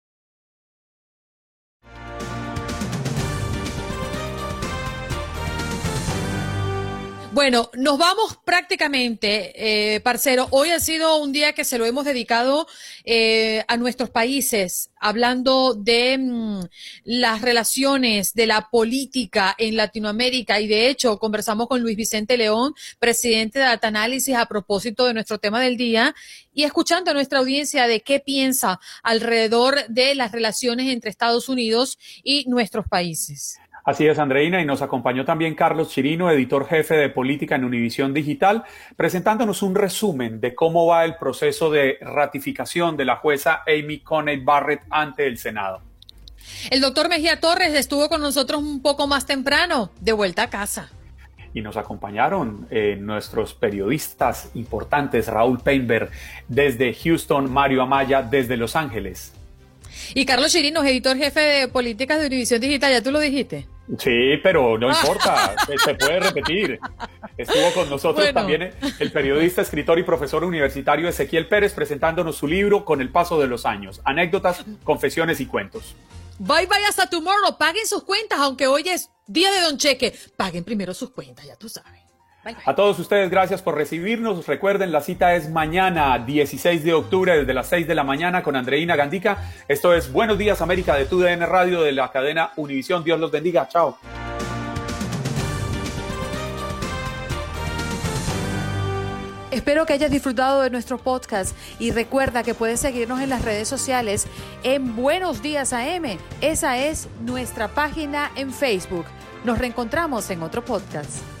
Bueno, nos vamos prácticamente, eh, parcero. Hoy ha sido un día que se lo hemos dedicado eh, a nuestros países, hablando de mm, las relaciones de la política en Latinoamérica. Y de hecho, conversamos con Luis Vicente León, presidente de Análisis, a propósito de nuestro tema del día y escuchando a nuestra audiencia de qué piensa alrededor de las relaciones entre Estados Unidos y nuestros países. Así es, Andreina, y nos acompañó también Carlos Chirino, editor jefe de política en Univisión Digital, presentándonos un resumen de cómo va el proceso de ratificación de la jueza Amy Coney Barrett ante el Senado. El doctor Mejía Torres estuvo con nosotros un poco más temprano, de vuelta a casa. Y nos acompañaron eh, nuestros periodistas importantes, Raúl Peinberg desde Houston, Mario Amaya desde Los Ángeles. Y Carlos Chirinos, editor jefe de políticas de Univisión Digital, ¿ya tú lo dijiste? Sí, pero no importa, se puede repetir. Estuvo con nosotros también el periodista, escritor y profesor universitario Ezequiel Pérez presentándonos su libro Con el paso de los años, anécdotas, confesiones y cuentos. Bye bye hasta tomorrow, paguen sus cuentas, aunque hoy es día de Don Cheque, paguen primero sus cuentas, ya tú sabes. A todos ustedes, gracias por recibirnos. Recuerden, la cita es mañana, 16 de octubre, desde las 6 de la mañana, con Andreina Gandica. Esto es Buenos Días América de TUDN Radio de la cadena Univisión. Dios los bendiga. Chao. Espero que hayas disfrutado de nuestro podcast y recuerda que puedes seguirnos en las redes sociales en Buenos Días AM. Esa es nuestra página en Facebook. Nos reencontramos en otro podcast.